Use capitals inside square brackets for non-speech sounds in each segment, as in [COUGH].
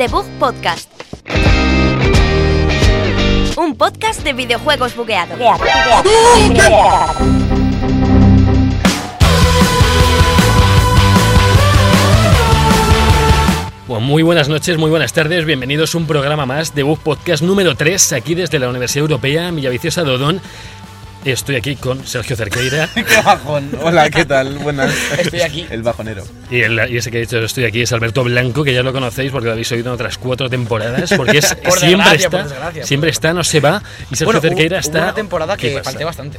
The Bug Podcast. Un podcast de videojuegos bugueados. Bueno, muy buenas noches, muy buenas tardes, bienvenidos a un programa más de Bug Podcast número 3, aquí desde la Universidad Europea Villaviciosa de Odón. Estoy aquí con Sergio Cerqueira [LAUGHS] ¡Qué bajón! Hola, ¿qué tal? Buenas. Estoy aquí. El bajonero. y, el- y ese que ha dicho estoy aquí es Alberto Blanco, que ya lo conocéis porque lo habéis oído en otras cuatro temporadas, porque es, [LAUGHS] Por siempre está, siempre por está, no se va, y Sergio Bueno, Cerqueira hubo- está... hubo una temporada ¿Qué que pasa? falté bastante.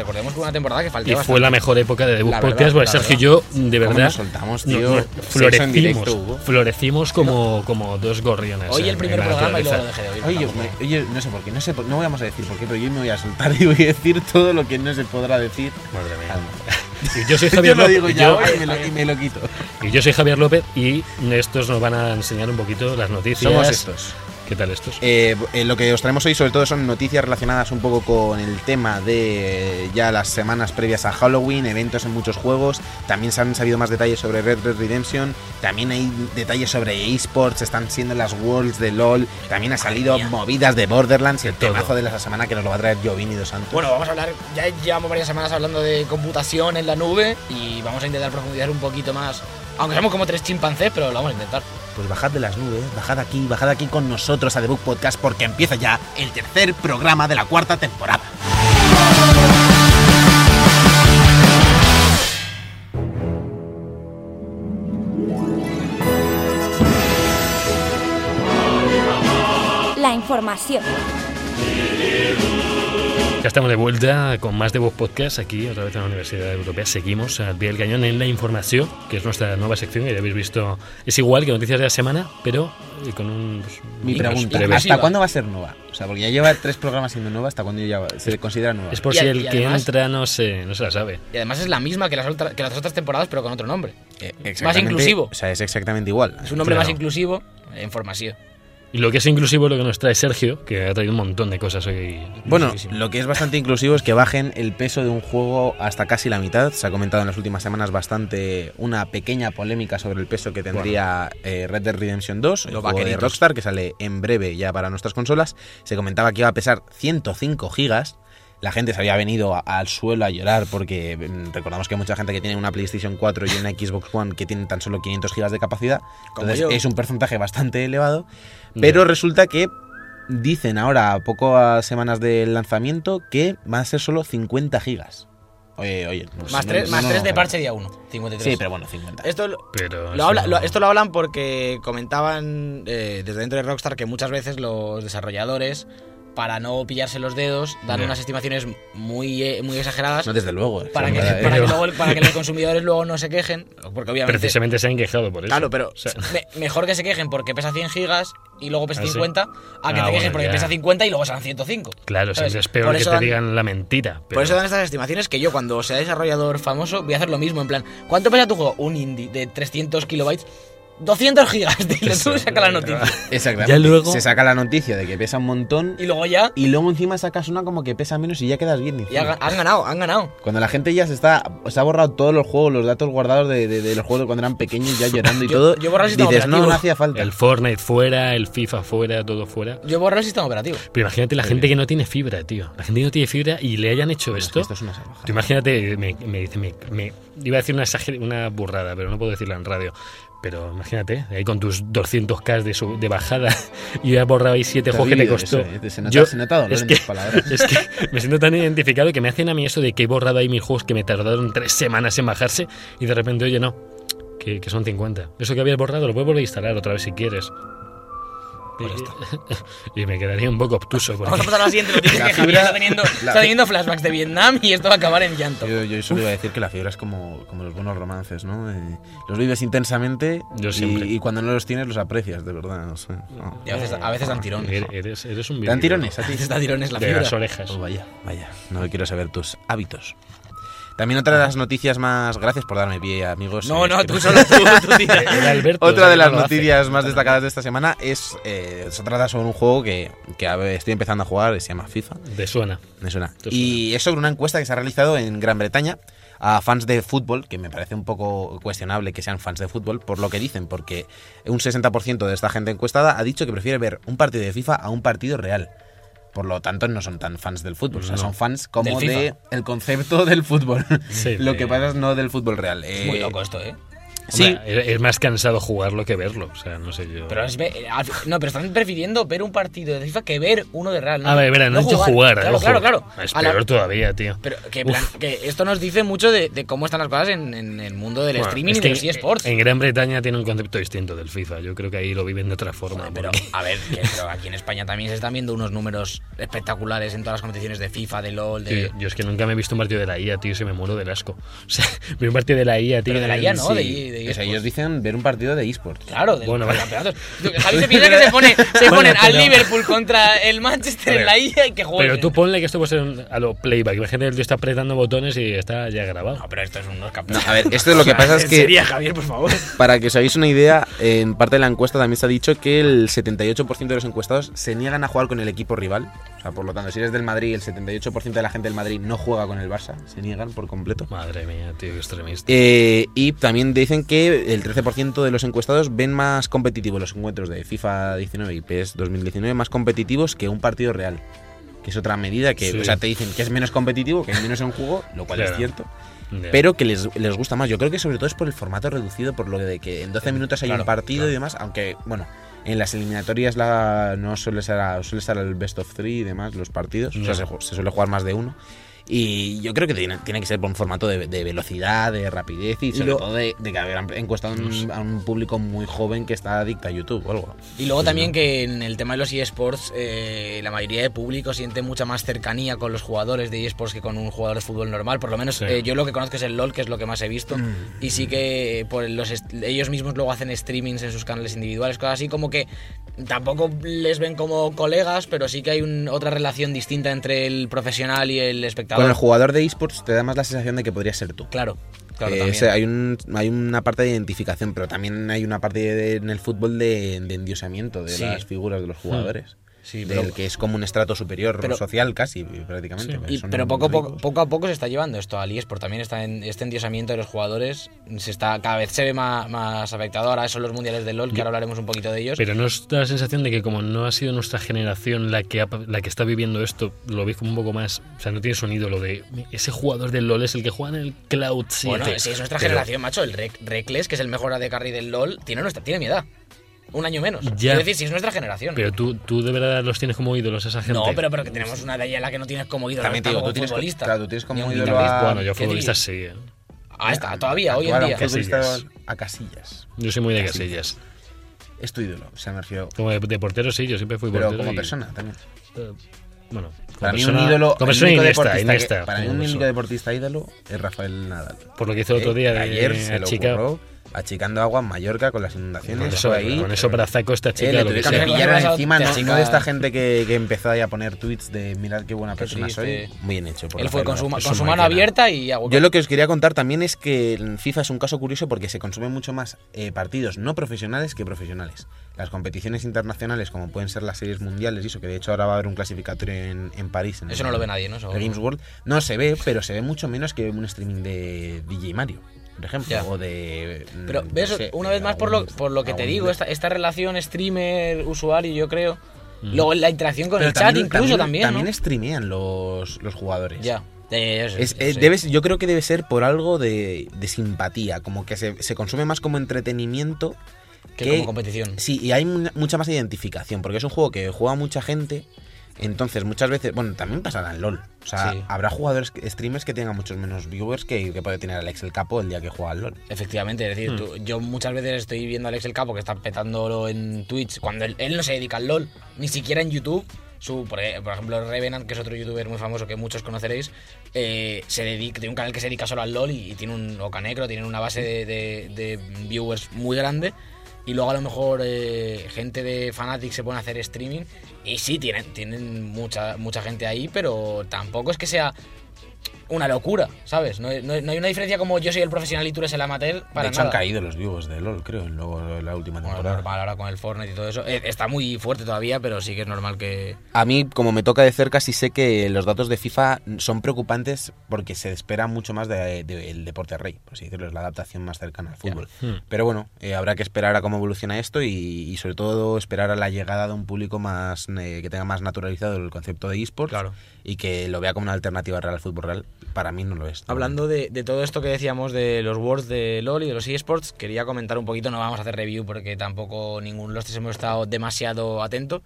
Recordemos que una temporada que falté Y bastante. fue la mejor época de Debug La verdad, Podcast, porque Sergio y yo, de ¿Cómo verdad, nos soltamos, tío? no, florecimos, directo florecimos como, como dos gorriones. Hoy el primer en la programa y luego lo dejé de oír. Me- oye, no sé por qué, no sé por- no vamos a decir por qué, pero yo me voy a soltar y voy a decir todo lo que no se podrá decir. Madre mía. Calma. [LAUGHS] Y yo soy [LAUGHS] Yo Javier lo López. digo y ya yo- hoy me lo, y me lo quito. Y yo soy Javier López y estos nos van a enseñar un poquito las noticias. Somos estos. ¿Qué tal estos? Eh, eh, lo que os traemos hoy sobre todo son noticias relacionadas un poco con el tema de eh, ya las semanas previas a Halloween, eventos en muchos juegos. También se han sabido más detalles sobre Red Dead Redemption. También hay detalles sobre esports, están siendo las Worlds de LOL. También ha salido movidas de Borderlands y el todo. temazo de la semana que nos lo va a traer Jovini dos Santos. Bueno, vamos a hablar. Ya llevamos varias semanas hablando de computación en la nube y vamos a intentar profundizar un poquito más. Aunque somos como tres chimpancés, pero lo vamos a intentar. Pues bajad de las nubes, bajad aquí, bajad aquí con nosotros a The Book Podcast porque empieza ya el tercer programa de la cuarta temporada. La información. Ya estamos de vuelta con más de Voz Podcast aquí, otra vez en la Universidad Europea. Seguimos al pie del cañón en la información, que es nuestra nueva sección que ya habéis visto. Es igual que Noticias de la Semana, pero eh, con un. pues, Mi pregunta, breves. ¿hasta cuándo va a ser nueva? O sea, porque ya lleva tres programas siendo nueva, ¿hasta cuándo ya se considera nueva? Es por Y si a- el y que además- entra no se, no se la sabe. Y además es la misma que las, otra- que las otras temporadas, pero con otro nombre. Eh, más inclusivo. O sea, es exactamente igual. Es un nombre Claro. más inclusivo en información. Y lo que es inclusivo es lo que nos trae Sergio, que ha traído un montón de cosas hoy. Bueno, Muchísimo. lo que es bastante inclusivo es que bajen el peso de un juego hasta casi la mitad. Se ha comentado en las últimas semanas bastante una pequeña polémica sobre el peso que tendría eh, Red Dead Redemption 2, el juego de. Rockstar, que sale en breve ya para nuestras consolas. Se comentaba que iba a pesar 105 gigas. La gente se había venido a- al suelo a llorar porque mm, recordamos que hay mucha gente que tiene una PlayStation 4 y una Xbox One que tienen tan solo 500 gigas de capacidad. Como Entonces yo. es un porcentaje bastante elevado. Pero resulta que dicen ahora, a pocas semanas del lanzamiento, que van a ser solo 50 gigas. Oye, oye. pues más no- tres, no más nos tres de vamos a- parche día 1. 53. Sí, pero bueno, 50. Esto lo, Pero lo habla- eso- lo- esto lo hablan porque comentaban eh, desde dentro de Rockstar que muchas veces los desarrolladores, para no pillarse los dedos, dan unas estimaciones muy, eh, muy exageradas No, desde luego. para, que, para- para, que luego- para que los [LAUGHS] consumidores luego no se quejen. Porque obviamente. Precisamente se han quejado por eso. Claro, pero O sea, me- mejor que se quejen porque pesa 100 gigas y luego pesa ¿Ah, sí? 50, a que Ah, te quejes bueno, porque ya. pesa 50 y luego serán 105. claro, ¿sabes? siempre es peor Por que te dan- digan la mentira. Por eso dan estas estimaciones que yo cuando sea desarrollador famoso voy a hacer lo mismo, en plan, ¿cuánto pesa tu juego? Un indie de 300 kilobytes, 200 gigas, [LAUGHS] dile tú, saca la noticia. Exactamente. Ya luego- Se saca la noticia de que pesa un montón Y luego ya, y luego encima sacas una como que pesa menos y ya quedas bien. encima. han, han ganado, han ganado. Cuando la gente ya se está. Se ha borrado todos los juegos, los datos guardados de, de- de los juegos cuando eran pequeños, ya [LAUGHS] llorando y Yo- todo. yo borro el sistema dices, operativo. no hacía falta. El Fortnite fuera, el FIFA fuera, todo fuera. Yo borro el sistema operativo. Pero imagínate la gente que no tiene fibra, tío. La gente que no tiene fibra y le hayan hecho Bueno, es que esto. esto es una salvajada. Tú imagínate, me, me dice, me, me- iba a decir una, una burrada, pero no puedo decirla en radio. Pero imagínate, ahí con tus 200k de, su- de bajada [LAUGHS] y has borrado ahí 7 Te has juegos que te costó. eso, ¿eh? Se nota- Yo- se nota dolor es en que, tus palabras. [LAUGHS] es que me siento tan identificado que me hacen a mí eso de que he borrado ahí mis juegos que me tardaron 3 semanas en bajarse y de repente, oye, no, que, que son 50. Eso que habías borrado lo puedes volver a instalar otra vez si quieres. Pues Y, y me quedaría un poco obtuso. porque- Vamos a pasar a la siguiente noticia [LAUGHS] La que Javier fibra- está teniendo, la- está teniendo flashbacks de Vietnam y esto va a acabar en llanto. Yo, yo solo iba a decir que la fibra es como, como los buenos romances, ¿no? Eh, los vives intensamente Yo y, y cuando no los tienes los aprecias, de verdad. No sé. No. Y a veces, a veces dan tirones. Eres, eres, eres un ¿Te dan tirones a ti? veces dan tirones la de fibra. las orejas. Oh, vaya, vaya. No quiero saber tus hábitos. También otra de las noticias más... Gracias por darme pie, amigos. No, Eh, no, que- tú solo tú, tú tira. [LAUGHS] Era Alberto, Otra de las no lo hace. noticias más destacadas de esta semana es... eh, se trata sobre un juego que, que estoy empezando a jugar, se llama FIFA. Te suena. Me suena. Te Y es sobre una encuesta que se ha realizado en Gran Bretaña a fans de fútbol, que me parece un poco cuestionable que sean fans de fútbol, por lo que dicen, porque un 60% de esta gente encuestada ha dicho que prefiere ver un partido de FIFA a un partido real. Por lo tanto, no son tan fans del fútbol, o sea, No. son fans como Del de FIFA. el concepto del fútbol. Sí, lo que pasa es no del fútbol real. Es muy Eh, loco esto, ¿eh? Sí, Hombre, es, más cansado jugarlo que verlo. O sea, no sé yo. Pero es fi- no, pero están prefiriendo ver un partido de FIFA que ver uno de Real. A ver, verá, no, he dicho jugar. Claro, ojo. claro, claro. Es A la- peor todavía, tío. Pero que, Uf. plan- que esto nos dice mucho de, de cómo están las cosas en, en el mundo del Bueno, streaming es y de los eSports. En Gran Bretaña tiene un concepto distinto del FIFA. Yo creo que ahí lo viven de otra forma. Joder, pero a ver, que, pero aquí en España también se están viendo unos números espectaculares en todas las competiciones de FIFA, de LOL, de... Tío, yo es que nunca me he visto un partido de la IA, tío, y se me muero del asco. [LAUGHS] O sea, vi un partido de la IA, tío. Pero de la en- IA no, sí. de, de O sea, ellos dicen ver un partido de esports. Claro, de Bueno, campeonatos. [LAUGHS] Tú, Javi se piensa que se, pone, se Bueno, ponen al Liverpool contra el Manchester en la IA y que jueguen. Pero tú ponle que esto puede ser un- a lo playback. Imagínate que el tío está apretando botones y está ya grabado. No, pero esto es unos No, campeonatos. a ver, esto es lo que [LAUGHS] pasa es ¿En que serio, Javier, por favor? [LAUGHS] Para que os hagáis una idea, en parte de la encuesta también se ha dicho que el 78% de los encuestados se niegan a jugar con el equipo rival. O sea, por lo tanto, si eres del Madrid, el 78% de la gente del Madrid no juega con el Barça, se niegan por completo. Madre mía, tío, qué extremista. Eh, y también dicen que el 13% de los encuestados ven más competitivos los encuentros de FIFA 19 y PES 2019 más competitivos que un partido real. Que es otra medida que, Sí. o sea, te dicen que es menos competitivo, que hay menos en juego, lo cual Claro. es cierto pero que les, les gusta más. Yo creo que sobre todo es por el formato reducido, por lo de que en 12 minutos hay Claro, un partido y demás, aunque, bueno, en las eliminatorias la, no suele ser, a- suele estar el best of three y demás, los partidos, o sea, se, se suele jugar más de uno. Y yo creo que tiene, tiene que ser por un formato de, de velocidad, de rapidez y sobre lo- todo de, de que habrán encuestado a un, a un público muy joven que está adicto a YouTube o algo. Y luego también que en el tema de los eSports, eh, la mayoría de público siente mucha más cercanía con los jugadores de eSports que con un jugador de fútbol normal. Por lo menos Sí. eh, yo lo que conozco es el LOL, que es lo que más he visto. Y sí que por los ellos mismos luego hacen streamings en sus canales individuales, cosas así como que tampoco les ven como colegas, pero sí que hay un- otra relación distinta entre el profesional y el espectador. Con el jugador de esports te da más la sensación de que podría ser tú. Claro, claro, Eh, hay, un, hay una parte de identificación, pero también hay una parte de- en el fútbol de, de endiosamiento de Sí. las figuras de los jugadores. Sí, del pero- que es como un estrato superior pero- social casi, prácticamente. Sí. porque Y- pero poco, a poco, poco a poco se está llevando esto al eSport. También está en este endiosamiento de los jugadores. Se está, cada vez se ve más, más afectado. Ahora son los mundiales de LOL, que Yo- ahora hablaremos un poquito de ellos. Pero no os da la sensación de que como no ha sido nuestra generación la que, ha- la que está viviendo esto, lo veis como un poco más... O sea, no tienes un ídolo de... Ese jugador del LoL es el que juega en el Cloud 7. bueno, si es nuestra Pero- generación, macho. El Rec- Reckless, que es el mejor AD carry del LOL, tiene, nuestra, tiene mi edad. Un año menos. Ya. Es decir, si es nuestra generación. Pero tú, tú de verdad los tienes como ídolos a esa gente. no, pero, pero que tenemos una ya en la que no tienes como ídolo. También digo, tú tienes, futbolista. claro, tú tienes como ídolo a- Bueno, yo ¿Qué futbolista sí. eh. Ah, está, todavía, hoy en día. futbolista Casillas. a casillas. Yo soy muy de Casillas. casillas. Es tu ídolo, o sea, me refiero. Como de, de portero sí, yo siempre fui Pero portero. como y- persona también. eh, bueno, como Para mí persona, un ídolo, como el persona único Iniesta, deportista que- Iniesta, para mí un único deportista ídolo es Rafael Nadal. Por lo que hizo el otro día Eh, de ayer se lo chica. ocurrió achicando agua en Mallorca con las inundaciones. Con eso, ahí. con eso brazaco esta Eh, chica. le lo que tuvieron que sea. También pillar con esa encima, no, no de esta gente que, que empezó ahí a poner tweets de mirad qué buena Qué persona triste. soy. Muy bien hecho. por Él fue con su, con su mano abierta y agua. Yo lo que os quería contar también es que FIFA es un caso curioso porque se consumen mucho más eh, partidos no profesionales que profesionales. Las competiciones internacionales, como pueden ser las series mundiales, y eso que de hecho ahora va a haber un clasificatorio en, en París. En Eso no lo ve nadie, ¿no? Eso- el Games World, no se ve, pero se ve mucho menos que un streaming de DJ Mario, por ejemplo, o de. mm, Pero no ves, sé, una vez más por lo, por lo que te digo, esta, esta relación streamer-usuario, yo creo. Luego la interacción con Pero el chat incluso también, También ¿no? streamean los, los jugadores. Ya. Eh, eso, Es- eh, sí. yo creo que debe ser por algo de, de simpatía, como que se, se consume más como entretenimiento que, que- como competición. Sí, y hay mu- mucha más identificación, porque es un juego que juega mucha gente. Entonces, muchas veces, bueno, también pasará en LOL. O sea, Sí. habrá jugadores, streamers que tengan muchos menos viewers que, que puede tener Alex el Capo el día que juega al LOL. Efectivamente, es Hmm. decir, tú- yo muchas veces estoy viendo a Alex el Capo que está petándolo en Twitch cuando él, él no se dedica al LOL, ni siquiera en YouTube. Su, por, e- por ejemplo, Revenant, que es otro youtuber muy famoso que muchos conoceréis, eh, se dedica, tiene un canal que se dedica solo al LOL y, y tiene un Ocanecro, tiene una base de, de- de viewers muy grande. Y luego a lo mejor eh, gente de Fnatic se pone a hacer streaming. Y sí, tienen, tienen mucha, mucha gente ahí, pero tampoco es que sea una locura, ¿sabes? No, no- no hay una diferencia como yo soy el profesional y tú eres el amateur para de hecho, nada. han caído los vivos de LOL, creo, en luego en la última Bueno, temporada. normal ahora con el Fortnite y todo eso. Eh, Está muy fuerte todavía, pero sí que es normal que... A mí, como me toca de cerca, sí sé que los datos de FIFA son preocupantes porque se espera mucho más del deporte rey, por así decirlo, es la adaptación más cercana al fútbol. Hmm. Pero bueno, eh, habrá que esperar a cómo evoluciona esto y, y sobre todo esperar a la llegada de un público más eh, que tenga más naturalizado el concepto de esports Claro. Y que lo vea como una alternativa real al fútbol real. Para mí no lo es. Hablando de, de todo esto que decíamos de los Worlds de LoL y de los eSports, quería comentar un poquito, no vamos a hacer review porque tampoco ninguno de los tres hemos estado demasiado atentos,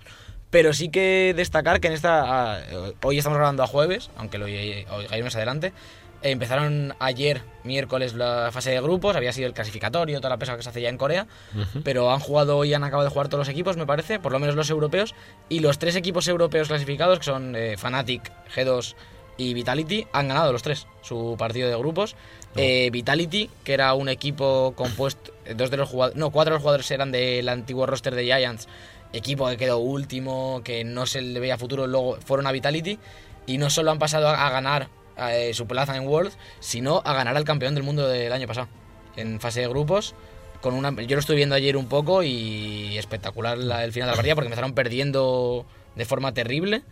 pero sí que destacar que en esta... ah, hoy estamos grabando a jueves, aunque lo oigáis más adelante, empezaron ayer, miércoles, la fase de grupos, había sido el clasificatorio, toda la pesa que se hace ya en Corea, Ujú. pero han jugado hoy, han acabado de jugar todos los equipos, me parece, por lo menos los europeos, y los tres equipos europeos clasificados, que son eh, Fnatic, G2 y Vitality, han ganado los tres su partido de grupos. Eh, Vitality, que era un equipo compuesto, eh, dos de los jugadores, no, cuatro de los jugadores eran del antiguo roster de Giants, equipo que quedó último, que no se le veía futuro, luego fueron a Vitality y no solo han pasado a, a ganar eh, su plaza en World, sino a ganar al campeón del mundo del año pasado, en fase de grupos. Con una, yo lo estuve viendo ayer un poco y espectacular la- el final de la partida porque empezaron perdiendo de forma terrible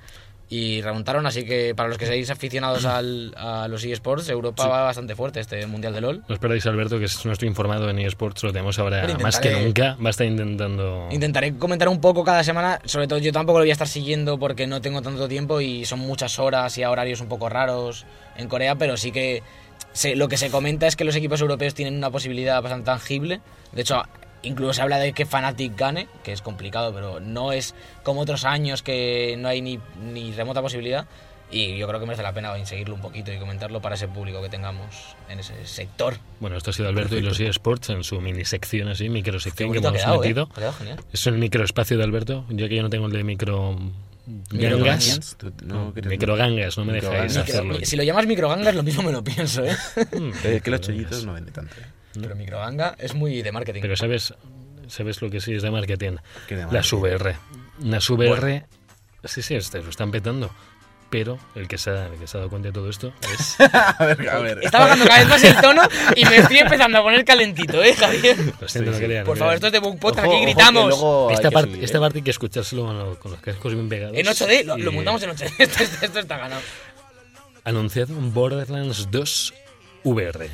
y remontaron, así que para los que seáis aficionados al- a los eSports, Europa va bastante fuerte este Mundial de LOL. No esperáis, Alberto, que es nuestro informado en eSports, lo tenemos ahora más que nunca. Va a estar intentando. Intentaré comentar un poco cada semana, sobre todo yo tampoco lo voy a estar siguiendo porque no tengo tanto tiempo y son muchas horas y a horarios un poco raros en Corea, pero sí que se- lo que se comenta es que los equipos europeos tienen una posibilidad bastante tangible. De hecho, incluso se habla de que Fnatic gane, que es complicado, pero no es como otros años que no hay ni, ni remota posibilidad. Y yo creo que merece la pena seguirlo un poquito y comentarlo para ese público que tengamos en ese sector. Bueno, esto ha sido Alberto y los eSports en su mini sección así, micro sección que hemos quedado, ¿eh? metido. Genial. Es el microespacio de Alberto, ya que yo no tengo el de micro. Micro gangas. No Microgangas, no me dejáis hacerlo. Si lo llamas microgangas, lo mismo me lo pienso, ¿eh? Mm, [LAUGHS] Eh, que los chollitos no vende tanto. Eh. Pero microganga es muy de marketing. Pero sabes, sabes lo que sí es de marketing. ¿Qué de Las marketing? VR. Las VR, sí, sí, este, lo están petando. Pero el que, se ha, el que se ha dado cuenta de todo esto es. [LAUGHS] a ver, a ver. Está bajando cada vez más el tono y me estoy empezando a poner calentito, ¿eh, Javier? Lo siento, Sí, no sí. quería, no Por quería. favor, esto es de Book Podcast, aquí gritamos. Esta, parte, subir, esta ¿eh? parte hay que escuchárselo con, con los cascos bien pegados. En 8D, lo, montamos en 8D. Esto, [LAUGHS] esto- esto está ganado. Anunciado un Borderlands 2 VR.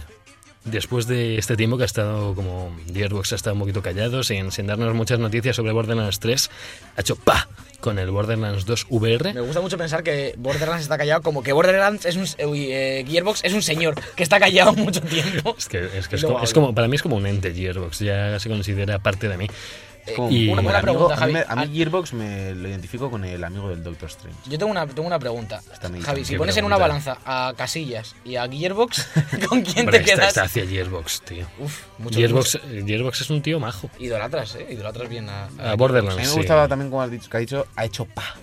Después de este tiempo que ha estado como Gearbox ha estado un poquito callado, sin, sin darnos muchas noticias sobre Borderlands 3, ha hecho pa con el Borderlands 2 VR. Me gusta mucho pensar que Borderlands está callado, como que Borderlands es un. eh, Gearbox es un señor que está callado mucho tiempo. Es que, es, que es, como, es como- para mí es como un ente Gearbox, ya se considera parte de mí. Como- Y- el Buena amigo- pregunta, a mí, me- Javi. a mí Gearbox me lo identifico con el amigo del Doctor Strange. Yo tengo una, tengo una pregunta. Meditando. Javi, si ¿Qué pones en una pregunta? balanza a Casillas y a Gearbox, [LAUGHS] ¿con quién Hombre, te está, quedas? está hacia Gearbox, tío. Uf, mucho Gearbox, eh, Gearbox es un tío majo. Idolatras, ¿eh? Idolatras bien a, A A Borderlands. mí me sí. gustaba también como has dicho, que ha dicho, ha hecho pa.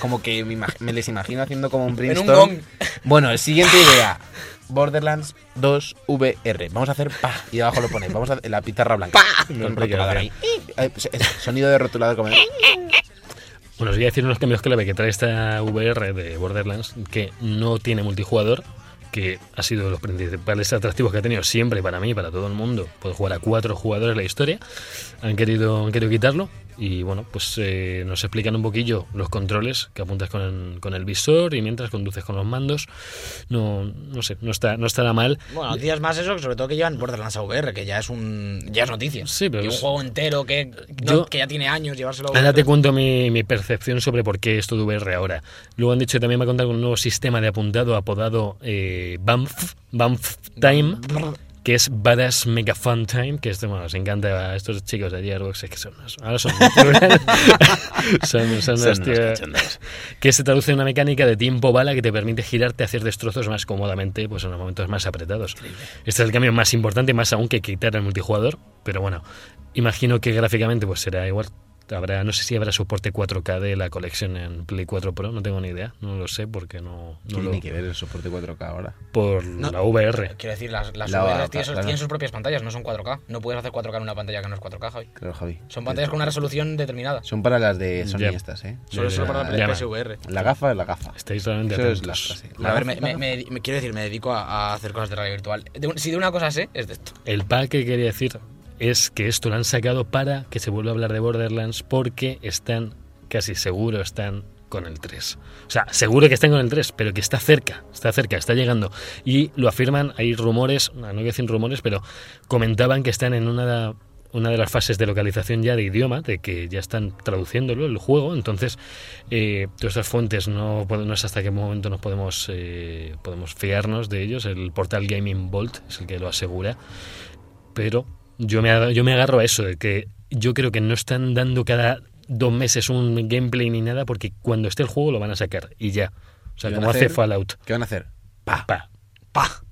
Como que me, imag- me les imagino haciendo como un En un brainstorm. Bueno, el siguiente idea. Borderlands 2 VR. Vamos a hacer pa. Y abajo lo pones. Vamos a la pizarra blanca. Con No, rotulador ahí. Eh, pues, Sonido de rotulador como. Bueno, os voy a decir unos cambios clave que trae esta VR de Borderlands, que no tiene multijugador, que ha sido de los principales atractivos que ha tenido siempre para mí, para todo el mundo. Puede jugar a cuatro jugadores la historia. Han querido, han querido quitarlo. Y bueno, pues eh, nos explican un poquillo los controles que apuntas con el, con el visor y mientras conduces con los mandos. No, no sé, no está, no estará mal. Bueno, noticias más eso, sobre todo que llevan Borderlands VR, que ya es un ya es noticia. Sí, pero Y un es- juego entero que, no- Yo- que ya tiene años llevárselo Ahora te cuento mi, mi percepción sobre por qué esto de VR ahora. Luego han dicho que también va a contar con un nuevo sistema de apuntado apodado eh, BAMF, BAMF Time, que es Badass Mega Fun Time, que esto, bueno, os encanta a estos chicos de Gearbox, es que son unos- ahora son son, son [LAUGHS] Son unos tíos- que se traduce en una mecánica de tiempo bala que te permite girarte hacer destrozos más cómodamente pues en los momentos más apretados. Este es el cambio más importante, más aún que quitar el multijugador, pero bueno, imagino que gráficamente pues será igual Habrá, no sé si habrá soporte 4K de la colección en Play 4 Pro, no tengo ni idea, no lo sé porque no, ¿Qué no lo, tiene que ver el soporte 4K ahora? por No. la VR. Quiero decir, las, las La- VR tienen, sus- claro. tienen sus propias pantallas, no son 4K. No puedes hacer 4K en una pantalla que no es 4K, Javi. Claro, Javi. Son pantallas con una resolución determinada. Son para las de Sony estas, ¿eh? Solo, solo para la ya. PSVR. La gafa es la gafa. Estáis realmente Eso es la frase. A La ver, gafa- me, me- me- me- quiero decir, me dedico a, a hacer cosas de realidad virtual. De un- si de una cosa sé, es de esto. El pack que quería decir es que esto lo han sacado para que se vuelva a hablar de Borderlands porque están, casi seguro, están con el 3. O sea, seguro que están con el 3, pero que está cerca, está cerca, está llegando. Y lo afirman, hay rumores, no voy a decir rumores, pero comentaban que están en una, una de las fases de localización ya de idioma, de que ya están traduciéndolo el juego, entonces eh, todas estas fuentes no, no sé hasta qué momento nos podemos, eh, podemos fiarnos de ellos, el portal Gaming Vault es el que lo asegura, pero yo me, yo me agarro a eso, de que yo creo que no están dando cada dos meses un gameplay ni nada, porque cuando esté el juego lo van a sacar y ya. O sea, ¿Y van como hace? Fallout. ¿Qué van a hacer? Pa, pa. ¡Pah!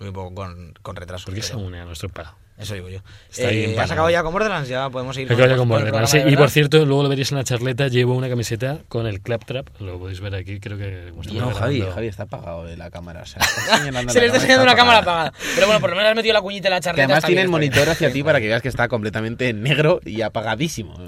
Un poco con, con retraso. ¿Por qué se une a nuestro pa? Eso digo yo. Eh, ¿Has acabado ya con Borderlands? Ya podemos ir vaya con con el Borderlands. Sí, y por cierto, luego lo veréis en la charleta, llevo una camiseta con el Claptrap, lo podéis ver aquí, creo que... No, Javi, Javi está apagado de la cámara. O sea, [LAUGHS] está señalando Se le está enseñando una cámara apagada. Pero bueno, por lo menos has metido la cuñita en la Que charleta. además tiene el monitor hacia ti para que veas que está completamente negro y apagadísimo. [LAUGHS]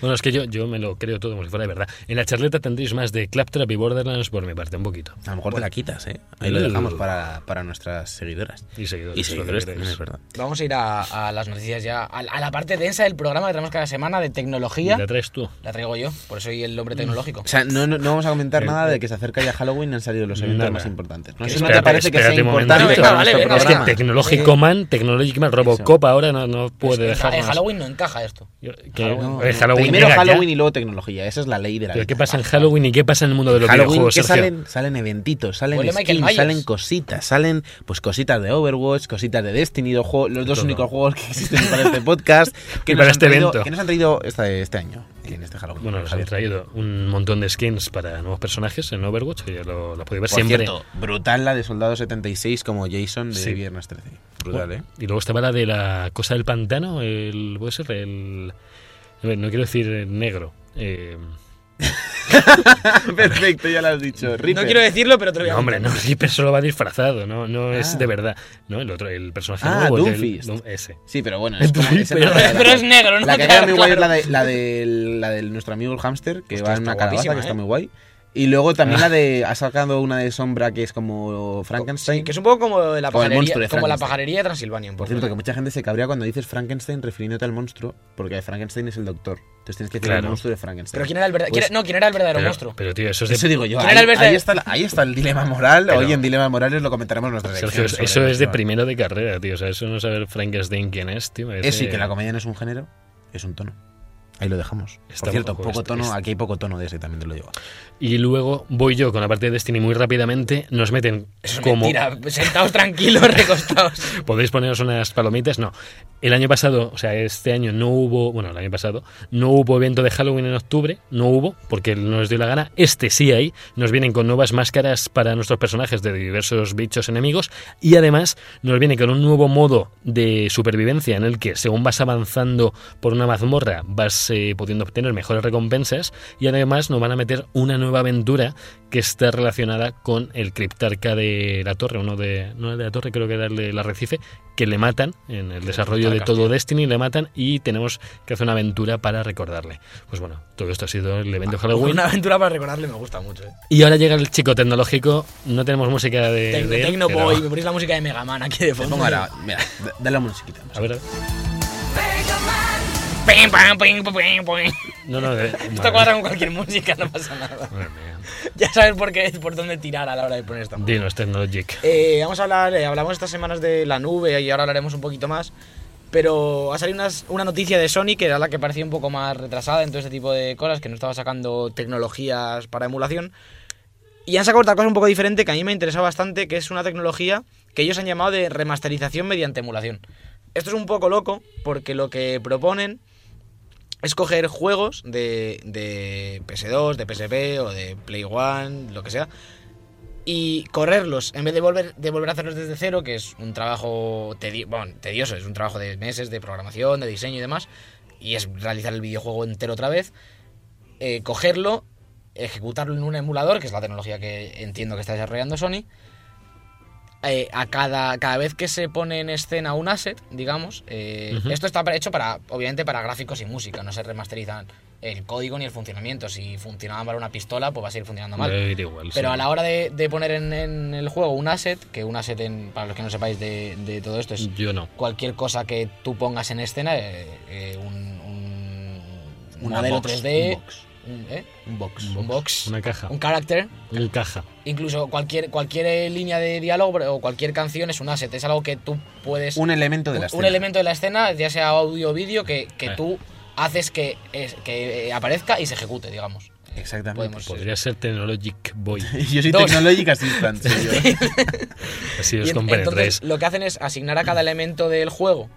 Bueno, es que yo, yo me lo creo todo como si fuera de verdad. En la charleta tendréis más de Claptrap y Borderlands por mi parte, un poquito. A lo mejor te la quitas, ¿eh? Ahí lo Uh. dejamos para, para nuestras seguidoras. Y seguidores. Y seguidores es verdad. Vamos a ir a, a las noticias ya. A, a la parte densa del programa que tenemos cada semana de tecnología. ¿Y la traes tú? La traigo yo, por eso soy el hombre tecnológico. O sea, no, no, no vamos a comentar Eh, nada de que se acerca ya Halloween y han salido los eventos más importantes. No si no te espérate- parece que sea espérate un importante para Vale, venga, Es que. Tecnológico Man, Technologic Man, Robocop ahora no, no puede Es que dejar en Halloween no encaja esto. Halloween, eh. Halloween Primero ya. Halloween y luego tecnología. Esa es la ley de la ¿Pero vida. qué pasa en Halloween y qué pasa en el mundo de los videojuegos, salen, salen eventitos, salen skins, salen cositas, salen pues cositas de Overwatch, cositas de Destiny, los, juegos- los dos todo. únicos juegos que existen para este podcast [LAUGHS] que Y para han este traído, evento. que nos han traído este, este año en este Halloween. Bueno, nos han traído un montón de skins para nuevos personajes en Overwatch, que ya lo, lo podéis ver Por siempre. cierto, brutal la de Soldado 76 como Jason de Sí. Viernes 13. Brutal, ¿eh? Y luego estaba la de la cosa del pantano, el. puede ser el. a ver, no quiero decir negro. eh, [LAUGHS] [LAUGHS] Perfecto, ya lo has dicho. No quiero decirlo, pero te lo voy a no, hombre, no. Reaper solo va disfrazado, no, no Ah. es de verdad. No, el otro, el personaje Ah, nuevo. el del- ese. Sí, pero bueno, es [LAUGHS] como, pero- no [LAUGHS] Pero es negro, ¿no? La que Claro, queda muy guay es la de, la de, la de nuestro amigo el hámster, que Hostia, va en una calabaza, que está ¿eh? muy guay. Y luego también la de. Ha sacado una de sombra que es como Frankenstein. Sí, que es un poco como la pajarería, de como la pajarería de Transilvania. un Por poco. cierto, que mucha gente se cabrea cuando dices Frankenstein refiriéndote al monstruo, porque Frankenstein es el doctor. Entonces tienes que decir Claro. el monstruo de Frankenstein. Pero ¿quién era el verdadero? Pues- no, ¿quién era el verdadero Pero, monstruo? pero, tío, eso es de. Eso digo yo. ¿Quién Ahí, era el verdadero? ahí está, ahí está el dilema moral. Pero- Hoy en Dilema Morales lo comentaremos en nuestra Sergio, eso sobre es de primero de carrera, tío. O sea, eso no saber Frankenstein quién es, tío. me Eso y parece- que la comedia no es un género, es un tono. Ahí lo dejamos. Está Por cierto, poco- poco tono, está- aquí hay poco tono de ese, también te lo digo. Y luego voy yo con la parte de Destiny muy rápidamente. Nos meten es como. mentira. Sentaos tranquilos, [LAUGHS] recostados. ¿Podéis poneros unas palomitas? No. El año pasado, o sea, este año no hubo, bueno, el año pasado, no hubo evento de Halloween en octubre, no hubo, porque no nos dio la gana. Este sí hay, nos vienen con nuevas máscaras para nuestros personajes de diversos bichos enemigos y además nos viene con un nuevo modo de supervivencia en el que según vas avanzando por una mazmorra vas eh, pudiendo obtener mejores recompensas y además nos van a meter una nueva aventura que está relacionada con el criptarca de la torre, uno de, no de la torre, creo que era el del arrecife, que le matan en el desarrollo de todo. Destiny, le matan y tenemos que hacer una aventura para recordarle. Pues bueno, todo esto ha sido el evento de Halloween. Una [LAUGHS] aventura para recordarle me gusta mucho. Eh. Y ahora llega el chico tecnológico, no tenemos música de, Tecno, de él, Tecno pero- Boy, me ponéis la música de Mega Man aquí de fondo. pongo ahora, mira, dale la musiquita. A ver, a ver. No, no, de- Esto cuadra con cualquier música, no pasa nada. Ya sabes por qué, por dónde tirar a la hora de poner esta música. Dinos, Technologic. Eh, vamos a hablar, eh, hablamos estas semanas de la nube y ahora hablaremos un poquito más. Pero ha salido unas- una noticia de Sony que era la que parecía un poco más retrasada en todo este tipo de cosas, que no estaba sacando tecnologías para emulación. Y han sacado otra cosa un poco diferente que a mí me ha interesado bastante, que es una tecnología que ellos han llamado de remasterización mediante emulación. Esto es un poco loco porque lo que proponen es coger juegos de, de PS2, de PSP o de Play One, lo que sea, y correrlos en vez de volver, de volver a hacerlos desde cero, que es un trabajo bueno, tedioso, es un trabajo de meses de programación, de diseño y demás. y es realizar el videojuego entero otra vez, eh, cogerlo, ejecutarlo en un emulador, que es la tecnología que entiendo que está desarrollando Sony. Eh, a cada, cada vez que se pone en escena un asset, digamos, eh, esto está hecho para, obviamente, para gráficos y música, no se remasterizan el código ni el funcionamiento. Si funcionaba mal una pistola, pues va a seguir funcionando mal. Igual, Pero sí. a la hora de, de poner en, en el juego un asset, que un asset, en- para los que no sepáis de, de todo esto, es Yo no. cualquier cosa que tú pongas en escena, eh, eh, un, un modelo box, 3D, un box. Un, ¿eh? Un box. un box, Una caja. un character, Un caja. incluso cualquier, cualquier línea de diálogo o cualquier canción es un asset, es algo que tú puedes... Un elemento de la un- escena. un elemento de la escena, ya sea audio o vídeo, que, que Eh. tú haces que, es- que eh, aparezca y se ejecute, digamos. Exactamente. Podemos- Podría ser Technologic Boy. [LAUGHS] Yo soy Dos. Technologic Assistant. [LAUGHS] Así os lo que hacen es asignar a cada elemento del juego,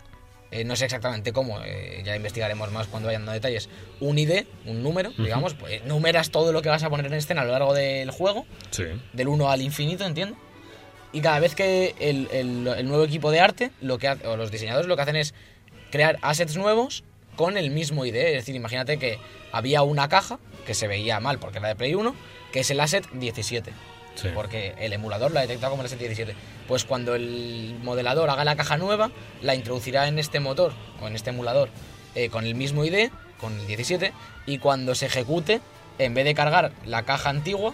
eh, no sé exactamente cómo, eh, ya investigaremos más cuando vayan dando detalles, un ID, un número, digamos, pues numeras todo lo que vas a poner en escena a lo largo del juego, Sí. del 1 al infinito, entiendo. Y cada vez que el, el- el nuevo equipo de arte, lo que hace- o los diseñadores lo que hacen es crear assets nuevos con el mismo ID. Es decir, imagínate que había una caja que se veía mal porque era de Play 1, que es el asset 17 Sí. porque el emulador lo ha detectado como el S17. Pues cuando el modelador haga la caja nueva, la introducirá en este motor o en este emulador eh, con el mismo ID, con el 17, y cuando se ejecute, en vez de cargar la caja antigua,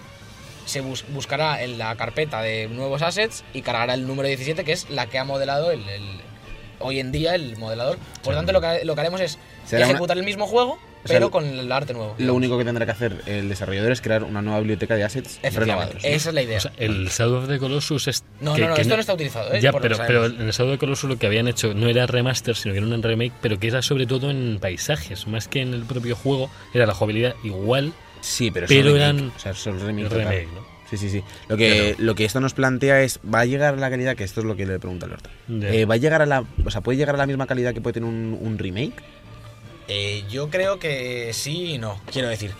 se bus- buscará en la carpeta de nuevos assets y cargará el número 17, que es la que ha modelado el, el- hoy en día el modelador. Por Sí. tanto, lo que, lo que haremos es Será una- ejecutar el mismo juego, O sea, pero lo- con el arte nuevo. Lo único que tendrá que hacer el desarrollador es crear una nueva biblioteca de assets renovados. ¿no? esa es la idea. O sea, el Shadow of the Colossus es. no, que- no, no, que esto no está utilizado, ¿eh? Ya, pero, pero en el Shadow of the Colossus lo que habían hecho no era remaster, sino que era un remake, pero que era sobre todo en paisajes, más que en el propio juego. Era la jugabilidad igual, Sí, pero, Pero eran- remake, O sea, es un remake. remake, ¿no? Sí, sí, sí. Lo que, lo que esto nos plantea es, ¿va a llegar a la calidad? Que esto es lo que le pregunta al Horta. Ya. Eh, ¿Va a llegar a la, o sea, puede llegar a la misma calidad que puede tener un, un remake? Eh, yo creo que sí y no. Quiero decir,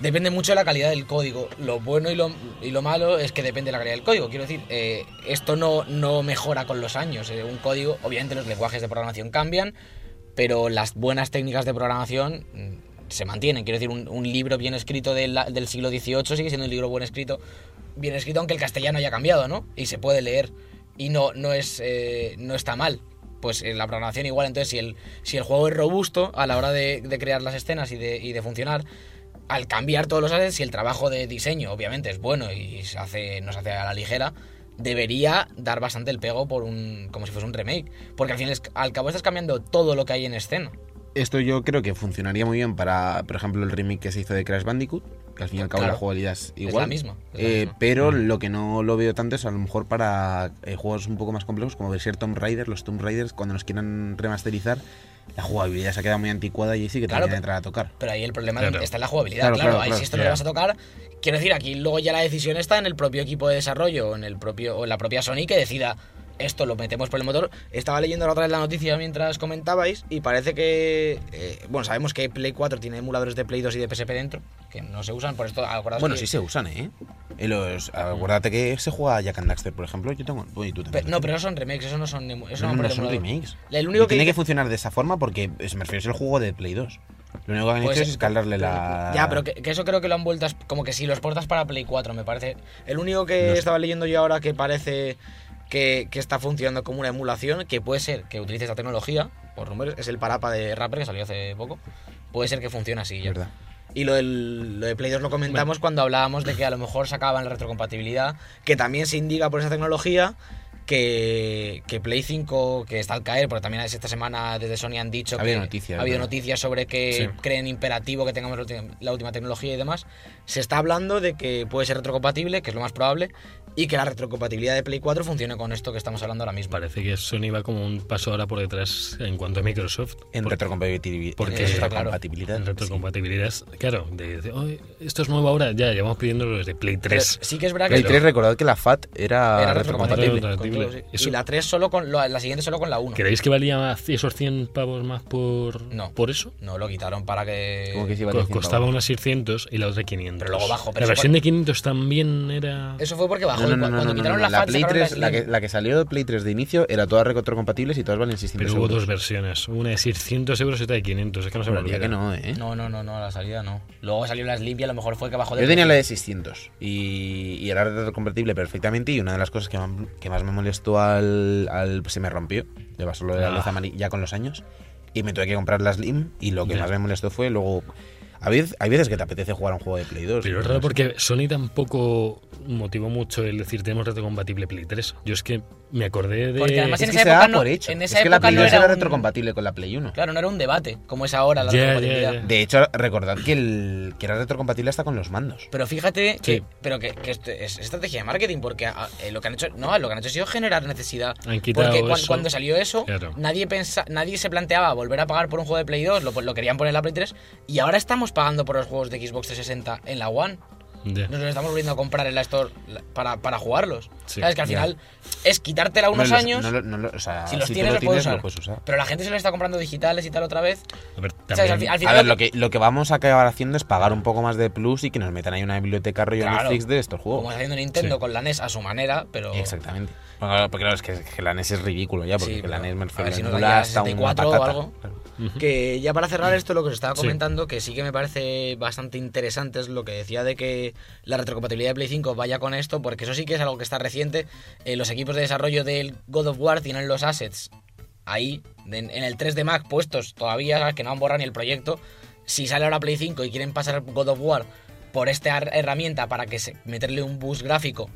depende mucho de la calidad del código. Lo bueno y lo, y lo malo es que depende de la calidad del código. Quiero decir, eh, esto no, no mejora con los años. Eh, un código, obviamente los lenguajes de programación cambian, pero las buenas técnicas de programación mm, se mantienen. Quiero decir, un, libro bien escrito del, del siglo XVIII sigue siendo un libro buen escrito, bien escrito, aunque el castellano haya cambiado, ¿no? Y se puede leer. Y no, no, es, no está mal. Pues en la programación igual, entonces si el, si el juego es robusto a la hora de, crear las escenas y de, y de funcionar, al cambiar todos los assets, si el trabajo de diseño obviamente es bueno y se hace, no se hace a la ligera, debería dar bastante el pego por un como si fuese un remake. Porque al fin al cabo estás cambiando todo lo que hay en escena. Esto yo creo que funcionaría muy bien para, por ejemplo, el remake que se hizo de Crash Bandicoot, que al fin y al cabo Claro. la jugabilidad es la igual. misma, es la Eh, misma. pero Mm. lo que no lo veo tanto es a lo mejor para eh, juegos un poco más complejos, como ver ser Tomb Raider, los Tomb Raiders, cuando nos quieran remasterizar, la jugabilidad se ha quedado muy anticuada y ahí sí que Claro, pero- entrar a tocar. Pero ahí el problema Claro. está en la jugabilidad, Claro, claro. claro, ahí claro, si esto no le vas a tocar. Quiero decir, aquí luego ya la decisión está en el propio equipo de desarrollo, o en el propio, o en la propia Sony que decida esto lo metemos por el motor. Estaba leyendo la otra vez la noticia mientras comentabais y parece que eh, bueno, sabemos que Play 4 tiene emuladores de Play 2 y de PSP dentro, que no se usan, por esto Bueno, que- sí se usan, ¿eh? Eh, los- acuérdate que se juega Jack and Daxter, por ejemplo. Yo tengo. uy, tú Pe- también. no, pero esos son remakes, esos no son esos No, no, son remakes. El único Y que tiene que funcionar de esa forma porque es, me refiero es el juego de Play 2. Lo único que han Pues, hecho es escalarle la. Ya, pero que, que eso creo que lo han vuelto como que si los portas para Play 4, me parece. El único que No sé. estaba leyendo yo ahora que parece que, que está funcionando como una emulación, que puede ser que utilice esta tecnología, por números, es el Parapa de Rapper que salió hace poco. Puede ser que funcione así ya. verdad. Y lo, del, lo de Play 2 lo comentamos cuando hablábamos de que a lo mejor sacaban la retrocompatibilidad, que también se indica por esa tecnología que, que Play 5, que está al caer, porque también esta semana desde Sony han dicho Ha habido que noticias, ha habido ¿verdad? noticias sobre que Sí. creen imperativo que tengamos la última tecnología y demás. Se está hablando de que puede ser retrocompatible, que es lo más probable, y que la retrocompatibilidad de Play 4 funcione con esto que estamos hablando ahora mismo. Parece que Sony va como un paso ahora por detrás en cuanto a Microsoft. En Por- retrocompatibilidad. porque- en retrocompatibilidad, En sí. retrocompatibilidad, es- claro, de, de, "Oye, esto es nuevo ahora, ya llevamos pidiendo los de Play Pero 3. sí que es verdad Play que... 3, recordad que la FAT era, Era retrocompatible. retrocompatible. Increíble. todo, sí. Eso- Y la 3 solo con la, la siguiente solo con la 1. ¿Creéis que valía esos 100 pavos más por, No. por eso? No, lo quitaron para que. Como que sí 100 Costaba pavos. unas 600 y la otra 500. Pero luego bajó, pero la versión por- de 500 también era... Eso fue porque bajó. No, no, cuando no, quitaron no, la, la Play sacaron la 3, la que, la que salió de Play 3 de inicio era toda retrocompatibles y todas valen 600 Pero hubo euros. dos versiones. Una de 600 euros y otra de 500. Es que no se me olvida. que no, ¿eh? No, no, no, no, la salida no. Luego salió la Slim y a lo mejor fue que bajó de. Yo tenía la de 600 y, y era retrocompatible perfectamente y una de las cosas que, más- que más me molestó al, al- Se me rompió, le pasó lo de la Ah. luz amarilla ya con los años y me tuve que comprar la Slim y lo que Ya. más me molestó fue luego... A veces, hay veces que te apetece jugar a un juego de Play 2. Pero es raro porque Sony tampoco motivó mucho el decir tenemos retrocompatible Play 3. Yo es que me acordé de... Porque además Es en que esa se época no- por hecho. en es esa que la época Play no 2 era era un- retrocompatible con la Play 1. Claro, no era un debate como es ahora la retrocompatibilidad. De hecho, recordad que, el, que era retrocompatible hasta con los mandos. Pero fíjate que, Sí. pero que, que esto es estrategia de marketing, porque ah, eh, lo que han hecho, no, lo que han hecho ha sido generar necesidad. Han quitado porque cuan- eso. cuando salió eso, Claro. nadie pensa, nadie se planteaba volver a pagar por un juego de Play 2, lo, lo querían poner en la Play 3, y ahora estamos pagando por los juegos de Xbox 360 en la One. Ya. Nos los estamos volviendo a comprar en la Store la- para, para jugarlos. Sí, ¿Sabes? Que al final es quitártela unos No los- años, no lo- no lo- o sea, si los tienes, lo los puedes tienes, usar. lo puedes usar. Pero la gente se lo está comprando digitales y tal otra vez. A ver, A lo que, lo que vamos a acabar haciendo es pagar un poco más de plus y que nos metan ahí una biblioteca rollo Claro. Netflix de estos como juegos. está haciendo Nintendo Sí. con la NES a su manera, pero... Exactamente. Porque, claro, porque claro, es que, que la NES es ridículo ya, porque Sí, que la NES me a ver si hasta una 64 o patata. algo. Claro. Que ya para cerrar esto, lo que os estaba Sí. comentando, que sí que me parece bastante interesante es lo que decía de que la retrocompatibilidad de Play 5 vaya con esto, porque eso sí que es algo que está reciente. Eh, los equipos de desarrollo del God of War tienen los assets ahí, en, en el 3D Mac puestos todavía, que no han borrado ni el proyecto. Si sale ahora Play 5 y quieren pasar God of War por esta her- herramienta para que se, meterle un boost gráfico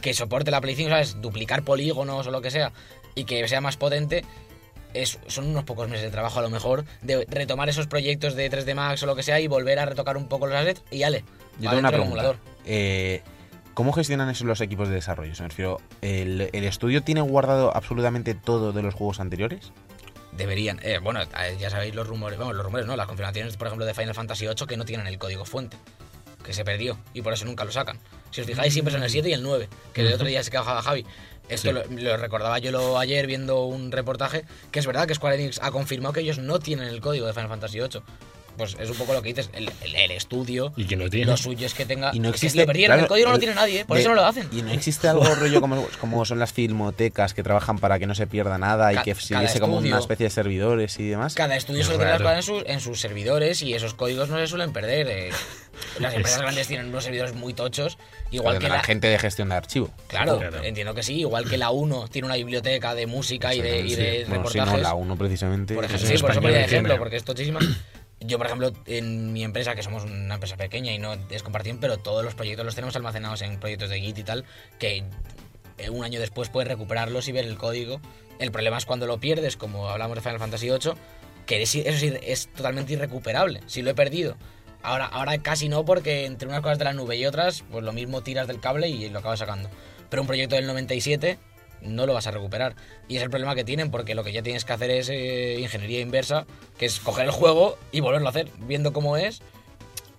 que soporte la Play 5, ¿sabes? Duplicar polígonos o lo que sea y que sea más potente, es- son unos pocos meses de trabajo a lo mejor de retomar esos proyectos de 3D Max o lo que sea y volver a retocar un poco los assets y ale. Yo tengo una pregunta. Eh, ¿Cómo gestionan eso los equipos de desarrollo? Me refiero, ¿el, el estudio tiene guardado absolutamente todo de los juegos anteriores? Deberían. Eh, bueno, ya sabéis los rumores, vamos, los rumores, ¿no? Las confirmaciones, por ejemplo, de Final Fantasy VIII que no tienen el código fuente, que se perdió y por eso nunca lo sacan. Si os fijáis, siempre son el 7 y el 9, que el otro día se quejaba Javi. Esto Sí. lo, lo recordaba yo lo, ayer viendo un reportaje, que es verdad que Square Enix ha confirmado que ellos no tienen el código de Final Fantasy VIII. Pues es un poco lo que dices, el, el- el estudio, Y que no tiene. lo suyo es que tenga... Y no es que existe. lo perdieron, claro, el código no lo tiene nadie, ¿eh? por de- eso no lo hacen. Y no existe algo rollo como, como son las filmotecas que trabajan para que no se pierda nada y Ca- que cada siguiese como una especie de servidores y demás. Cada estudio Es suele tener las raro. cosas en sus, en sus servidores y esos códigos no se suelen perder. eh. [LAUGHS] Las empresas grandes tienen unos servidores muy tochos, igual que la la, gente de gestión de archivo. Claro, Claro. entiendo que sí. Igual que la 1 tiene una biblioteca de música y de, y de Sí. Bueno, sí, reportajes. no, la 1 precisamente. por ejemplo, sí, por eso tiene. ejemplo, porque es tochísima. Yo, por ejemplo, en mi empresa, que somos una empresa pequeña y no es compartición, pero todos los proyectos los tenemos almacenados en proyectos de Git y tal, que eh, un año después puedes recuperarlos y ver el código. El problema es cuando lo pierdes, como hablamos de Final Fantasy VIII, que es- eso sí es totalmente irrecuperable. Si lo he perdido. Ahora, ahora casi no, porque entre unas cosas de la nube y otras, pues lo mismo tiras del cable y lo acabas sacando. Pero un proyecto del 97 no lo vas a recuperar. Y es el problema que tienen, porque lo que ya tienes que hacer es eh, ingeniería inversa, que es coger el juego y volverlo a hacer, viendo cómo es.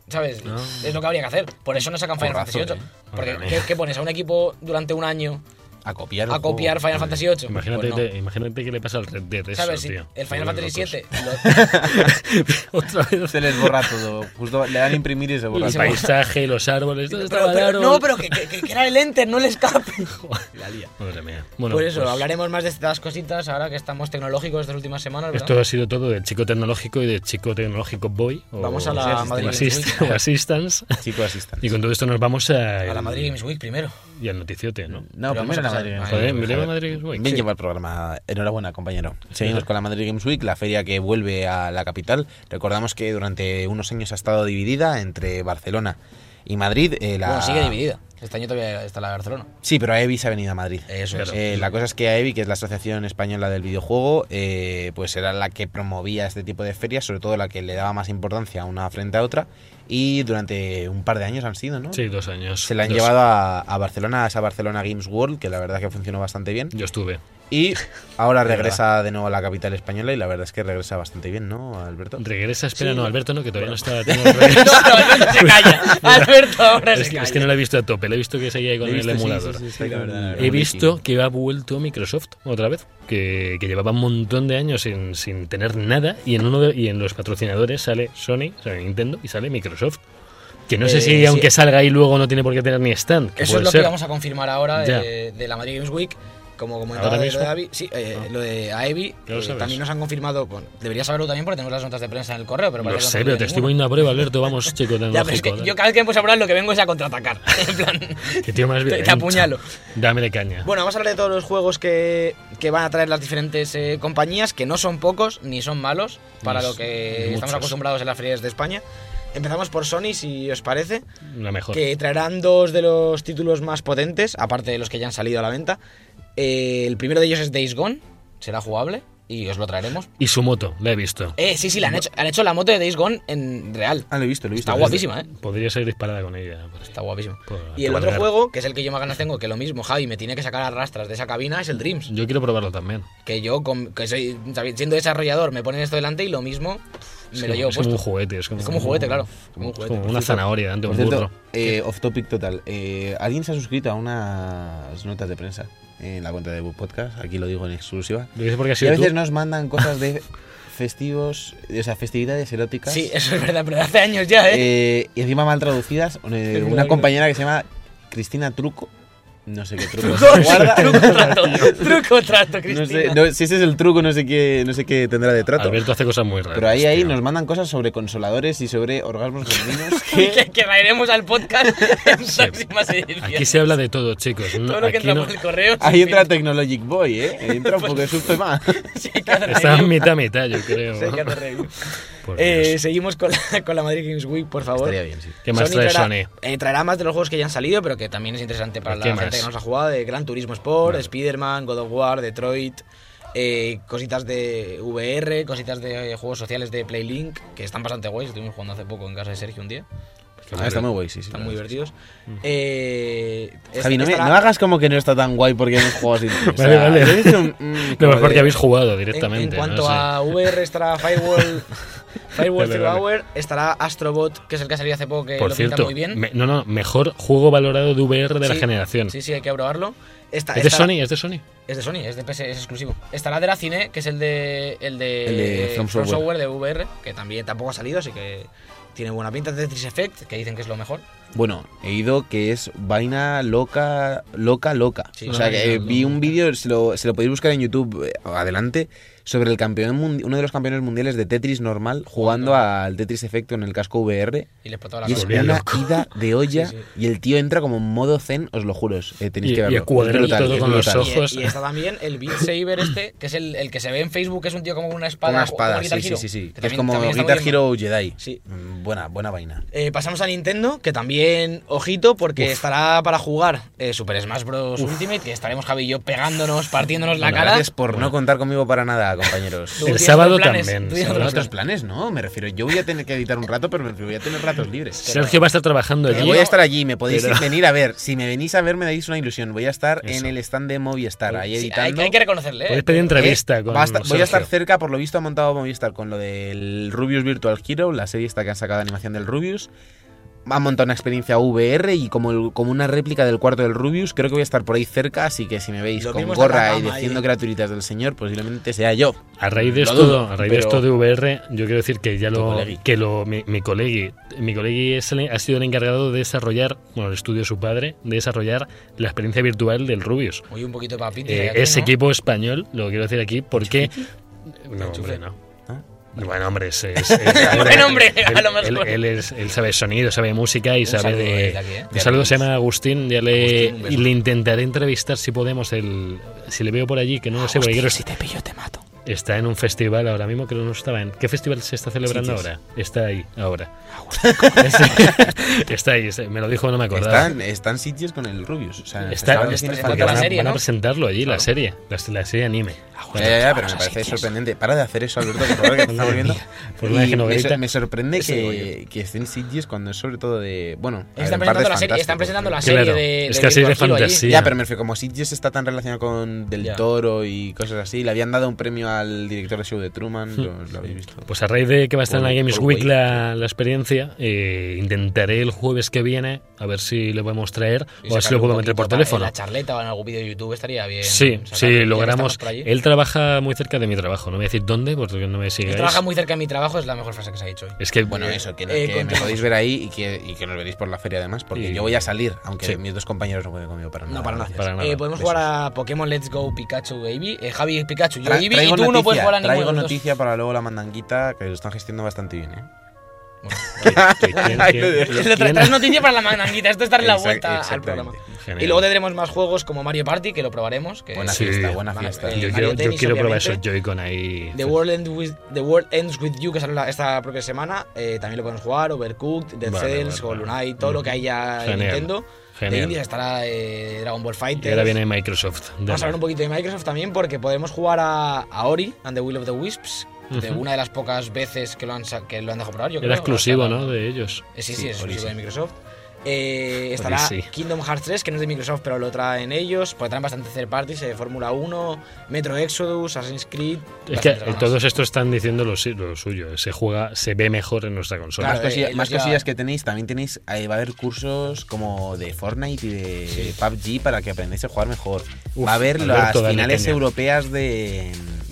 ¿Sabes? Ah. Es lo que habría que hacer. Por eso no sacan Final Fantasy VIII. eh. Porque Madre ¿qué, mía. qué pones a un equipo durante un año A copiar. a copiar juego. Final Fantasy VIII? Imagínate, Pues no. te- imagínate qué le pasa al Red Dead eso, ¿Sabes? Sí, tío. el Final Fantasy. VII. lo- [LAUGHS] Otra vez. Se les borra todo. Justo le dan a imprimir y se borra El todo. paisaje, los árboles, todo pero- estaba pero- raro. no, pero que, que- que era el enter, no el escape. [LAUGHS] La lía. Madre mía. Bueno, Por eso, pues hablaremos más de estas cositas ahora que estamos tecnológicos estas últimas semanas, ¿verdad? Esto ha sido todo del chico tecnológico y del chico tecnológico boy. o- Vamos a la Madrid assist- Week. [LAUGHS] assistance. Chico asistente. Y con todo esto nos vamos a, A la Madrid Games Week primero. y al noticiote, ¿no? No, Pero vamos primero a la pasar- Madrid Joder, Madrid Games Week. Bien Sí. lleva el programa. Enhorabuena, compañero. Seguimos con la Madrid Games Week, la feria que vuelve a la capital. Recordamos que durante unos años ha estado dividida entre Barcelona y Madrid. eh, la... Bueno, sigue dividida. Este año todavía está la de Barcelona. Sí, pero AEBI se ha venido a Madrid. Eso es. Eh, la cosa es que AEBI, que es la Asociación Española del Videojuego, eh, pues era la que promovía este tipo de ferias, sobre todo la que le daba más importancia a una frente a otra. Y durante un par de años han sido, ¿no? Sí, dos años. Se la han Dos. llevado a, a Barcelona, a esa Barcelona Games World, que la verdad que funcionó bastante bien. Yo estuve. Y ahora [LAUGHS] regresa de nuevo a la capital española y la verdad es que regresa bastante bien, ¿no, Alberto? Regresa, espera, Sí. no, Alberto no, que todavía no está. [LAUGHS] No, no, Alberto se calla. [LAUGHS] Alberto ahora es, se que, calla. es que no lo he visto a tope, lo he visto que seguía ahí con el visto, sí, emulador. sí, sí, está con- He visto que ha vuelto Microsoft otra vez, que, que llevaba un montón de años sin, sin tener nada y en uno de- y en los patrocinadores sale Sony, sale Nintendo y sale Microsoft. Que no sé Eh, si sí. aunque salga ahí luego no tiene por qué tener ni stand. que Eso es lo ser. que vamos a confirmar ahora de, de la Madrid Games Week. Como comentaba ¿Ahora de lo de Avi, sí, eh, Ah. lo de Aevi, eh, también nos han confirmado, bueno, deberías saberlo también porque tenemos las notas de prensa en el correo, pero Lo no sé, te pero te estoy poniendo a prueba, Alberto. Vamos, [LAUGHS] chico Ya, pero es que yo cada vez que empiezo a hablar lo que vengo es a contraatacar. [LAUGHS] En plan, Que tío más te, bien. te apuñalo. Dame de caña. Bueno, vamos a hablar de todos los juegos que, que van a traer las diferentes eh, compañías, que no son pocos ni son malos para Ni lo que estamos muchos. acostumbrados en las ferias de España. Empezamos por Sony, si os parece, La mejor. que traerán dos de los títulos más potentes, aparte de los que ya han salido a la venta. Eh, el primero de ellos es Days Gone, será jugable y os lo traeremos. Y su moto, la he visto. Eh, sí, sí, la han hecho, han hecho la moto de Days Gone en real. Ah, lo he visto, lo he visto. Está guapísima, ¿eh? Podría ser disparada con ella. Está guapísima. Y el otro juego, que es el que yo más ganas tengo, que lo mismo, Javi, me tiene que sacar a rastras de esa cabina, es el Dreams. Yo quiero probarlo también. Que yo, con- que soy, siendo desarrollador, me ponen esto delante y lo mismo me Es lo como- llevo es como un juguete. Es como, Es como un juguete, claro. Como un es juguete. como una zanahoria ante un burro. eh, off topic total. Eh, ¿Alguien se ha suscrito a unas notas de prensa en la cuenta de Book Podcast? Aquí lo digo en exclusiva. Dices porque Y a veces tú. nos mandan cosas de [LAUGHS] festivos, o sea, festividades eróticas. Sí, eso es verdad, pero hace años ya, ¿eh? Eh, y encima mal traducidas. eh, [LAUGHS] una compañera que se llama Cristina Truco. No sé qué truco. [LAUGHS] Truco, guarda. truco trato, [LAUGHS] truco trato, Cristina. No sé, no, si ese es el truco, no sé qué, no sé qué tendrá de trato. Alberto hace cosas muy raras. Pero ahí, ahí tío. nos mandan cosas sobre consoladores y sobre orgasmos femeninos [LAUGHS] que, que... que traeremos al podcast en próximas ediciones. Aquí se habla de todo, chicos. No, Todo lo que entra no- por el correo. Ahí entra. Technologic Boy, ¿eh? Entra un poco de susto más. Sí, Está mitad, mitad, yo creo. Sí. Por Eh, seguimos con la, con la Madrid Games Week, por favor. Estaría bien, sí. ¿Qué más Sony trae traerá, Sony? eh, traerá más de los juegos que ya han salido, pero que también es interesante para la ¿Qué gente? Que no los ha jugado, de Gran Turismo Sport, Spider-Man, God of War, Detroit, eh, cositas de VR, cositas de eh, juegos sociales de Playlink, que están bastante guays, estuvimos jugando hace poco en casa de Sergio un día, Ah, está muy guay, sí, sí. están muy divertidos. Eh, Javi, no, me- no hagas como que no está tan guay porque hemos jugado. [LAUGHS] O Vale, sea, vale. un- mm, No, porque de- habéis jugado En, directamente. en cuanto no sé. a VR estará Firewall, [LAUGHS] Firewall Zero. Hour, estará Astrobot, que es el que ha salido hace poco, que Por lo pinta cierto, muy bien. me- no, no, mejor juego valorado de VR de la generación. Sí, sí, hay que probarlo. Esta- ¿Es de Sony? ¿Es de Sony? Es de Sony, es de PS, es exclusivo. Estará de la Cine, que es el de el de, El de From Software. de VR, que también tampoco ha salido, así que tiene buena pinta. Tetris Effect, que dicen que es lo mejor. Bueno, he ido que es vaina loca, loca, loca. Sí, o sea, que eh, vi un vídeo, se lo, se lo podéis buscar en YouTube eh, adelante, sobre el campeón uno de los campeones mundiales de Tetris normal jugando al Tetris Efecto en el casco VR. Y le explotó la Y es una loco. ida de olla Sí, sí. y el tío entra como en modo zen, os lo juro. eh, tenéis Y- que verlo. el cuadrito Es brutal, todo es con los brutal. ojos. Y, y está también el Beat Saber este, que es el, el que se ve en Facebook, que es un tío como una espada. Una espada, sí, sí, Hero, sí, sí. que Que es también- como Guitar. Hero Jedi. Sí. Mm, Buena, buena vaina. Eh, pasamos a Nintendo, que también, ojito, porque estará para jugar eh, Super Smash Bros. Ultimate, que estaremos Javi y yo pegándonos, partiéndonos la Bueno, cara. Gracias por no contar conmigo para nada, [LAUGHS] compañeros. El sábado planes, también, tienes otros planes, ¿no? Me refiero, yo voy a tener que editar un rato, pero me refiero, voy a tener ratos libres. Sergio va a estar trabajando allí. voy a estar allí, me podéis Pero- venir a ver. Si me venís a ver, me dais una ilusión. Voy a estar Eso. en el stand de Movistar, ahí Sí, editando. hay que reconocerle. Eh. pedir entrevista Eh, con va a estar- voy a estar cerca, por lo visto ha montado Movistar con lo del Rubius Virtual Hero, la serie esta que han sacado de animación del Rubius. Han montado una experiencia VR y como, el- como una réplica del cuarto del Rubius. Creo que voy a estar por ahí cerca, así que si me veis Lo con gorra y diciendo criaturitas del señor, posiblemente sea yo. A raíz de esto, dudo, a raíz de esto de VR, yo quiero decir que ya lo colegui. que lo mi, mi colegui, mi colegui es el- ha sido el encargado de desarrollar, bueno, el estudio de su padre, de desarrollar la experiencia virtual del Rubius. Oye, un poquito de papitis. Eh, ese ¿no? equipo español, lo quiero decir aquí, porque no, hombre, no. Bueno, hombre, es, es- [LAUGHS] es- Buen hombre, a él, lo mejor. él- él es- él sabe sonido, sabe música y Un sabe saludo de. aquí, ¿eh? Un saludo se llama Agustín, ya le, Agustín, y le intentaré entrevistar si podemos, el, si le veo por allí, que no lo sé, porque si te pillo te mato. Está en un festival ahora mismo que no estaba en. ¿Qué festival se está celebrando ahora? Está ahí, ahora. [LAUGHS] está ahí, está- me lo dijo, no me acordaba. Están, están sitios con el Rubius. O sea, Está, van, a, van a presentarlo allí, la serie, la, la serie anime. Ya, ya, ya, pero me parece sorprendente. Para de hacer eso, Alberto, por favor, que te estamos [LAUGHS] viendo. Por una vez Y que no me, sor- me sorprende que, que estén Sitges cuando es sobre todo de. Bueno, ver, Están parte presentando, la serie, están presentando la serie Claro, de, es de que así de fantasía. Ya, pero me refiero, como Sitges está tan relacionado con Del Ya. Toro y cosas así, le habían dado un premio al director de show de Hmm. Truman, lo, lo [LAUGHS] habéis visto. Pues a raíz de que va a estar en la Games Week la, la experiencia, eh, intentaré el jueves que viene a ver si lo podemos traer Y o a ver si lo puedo meter por teléfono. En la charleta o en algún vídeo de YouTube estaría bien. Sí, que logramos. Él trabaja muy cerca de mi trabajo, no voy a decir dónde porque no me Él sigáis. trabaja muy cerca de mi trabajo, es la mejor frase que se ha dicho hoy. Es que Bueno, eso, que, Eh, que me podéis ver ahí y que, y que nos veréis por la feria además, porque Y- yo voy a salir, aunque Sí. mis dos compañeros no pueden conmigo para nada. No, para nada. gracias. Para nada. Eh, podemos Besos. jugar a Pokémon Let's Go Pikachu Eevee. Eh, Javi Pikachu, yo Tra- Eevee y traigo tú no noticia, puedes jugar a ninguno Traigo noticia para luego la mandanguita, que lo están gestionando bastante bien, ¿eh? [LAUGHS] traes noticia para la mandanguita, esto es darle la vuelta al programa. Genial. Y luego tendremos más juegos como Mario Party, que lo probaremos. Que Buena Sí. fiesta, buena Vale, fiesta. Yo yo Tennis, quiero probar esos. Joy-Con ahí. The World, Ends with, The World Ends With You, que sale esta propia semana, eh, también lo podemos jugar, Overcooked, Dead Vale, Cells, vale, Hollow vale. Knight, todo lo que haya en Genial. Nintendo. De Genial. Indies estará eh, Dragon Ball Y Fighter. ahora viene Microsoft. Vamos a hablar un poquito de Microsoft también porque podemos jugar a, a Ori and the Will of the Wisps, de una de las pocas veces que lo han, que lo han dejado probar. Yo creo, Era exclusivo, O sea, ¿no? De ellos. Eh, Sí, sí, Sí, es exclusivo sí. de Microsoft. Eh, estará sí. Kingdom Hearts 3, que no es de Microsoft, pero lo traen ellos. Porque traen bastante third parties, eh, Fórmula 1, Metro Exodus, Assassin's Creed. Es que eh, todos estos están diciendo lo, lo suyo. Se juega, se ve mejor en nuestra consola. más cosilla- eh, más cosillas que tenéis, también tenéis, ahí va a haber cursos como de Fortnite y de Sí. PUBG para que aprendáis a jugar mejor. Uf, va a haber Alberto, las finales europeas de,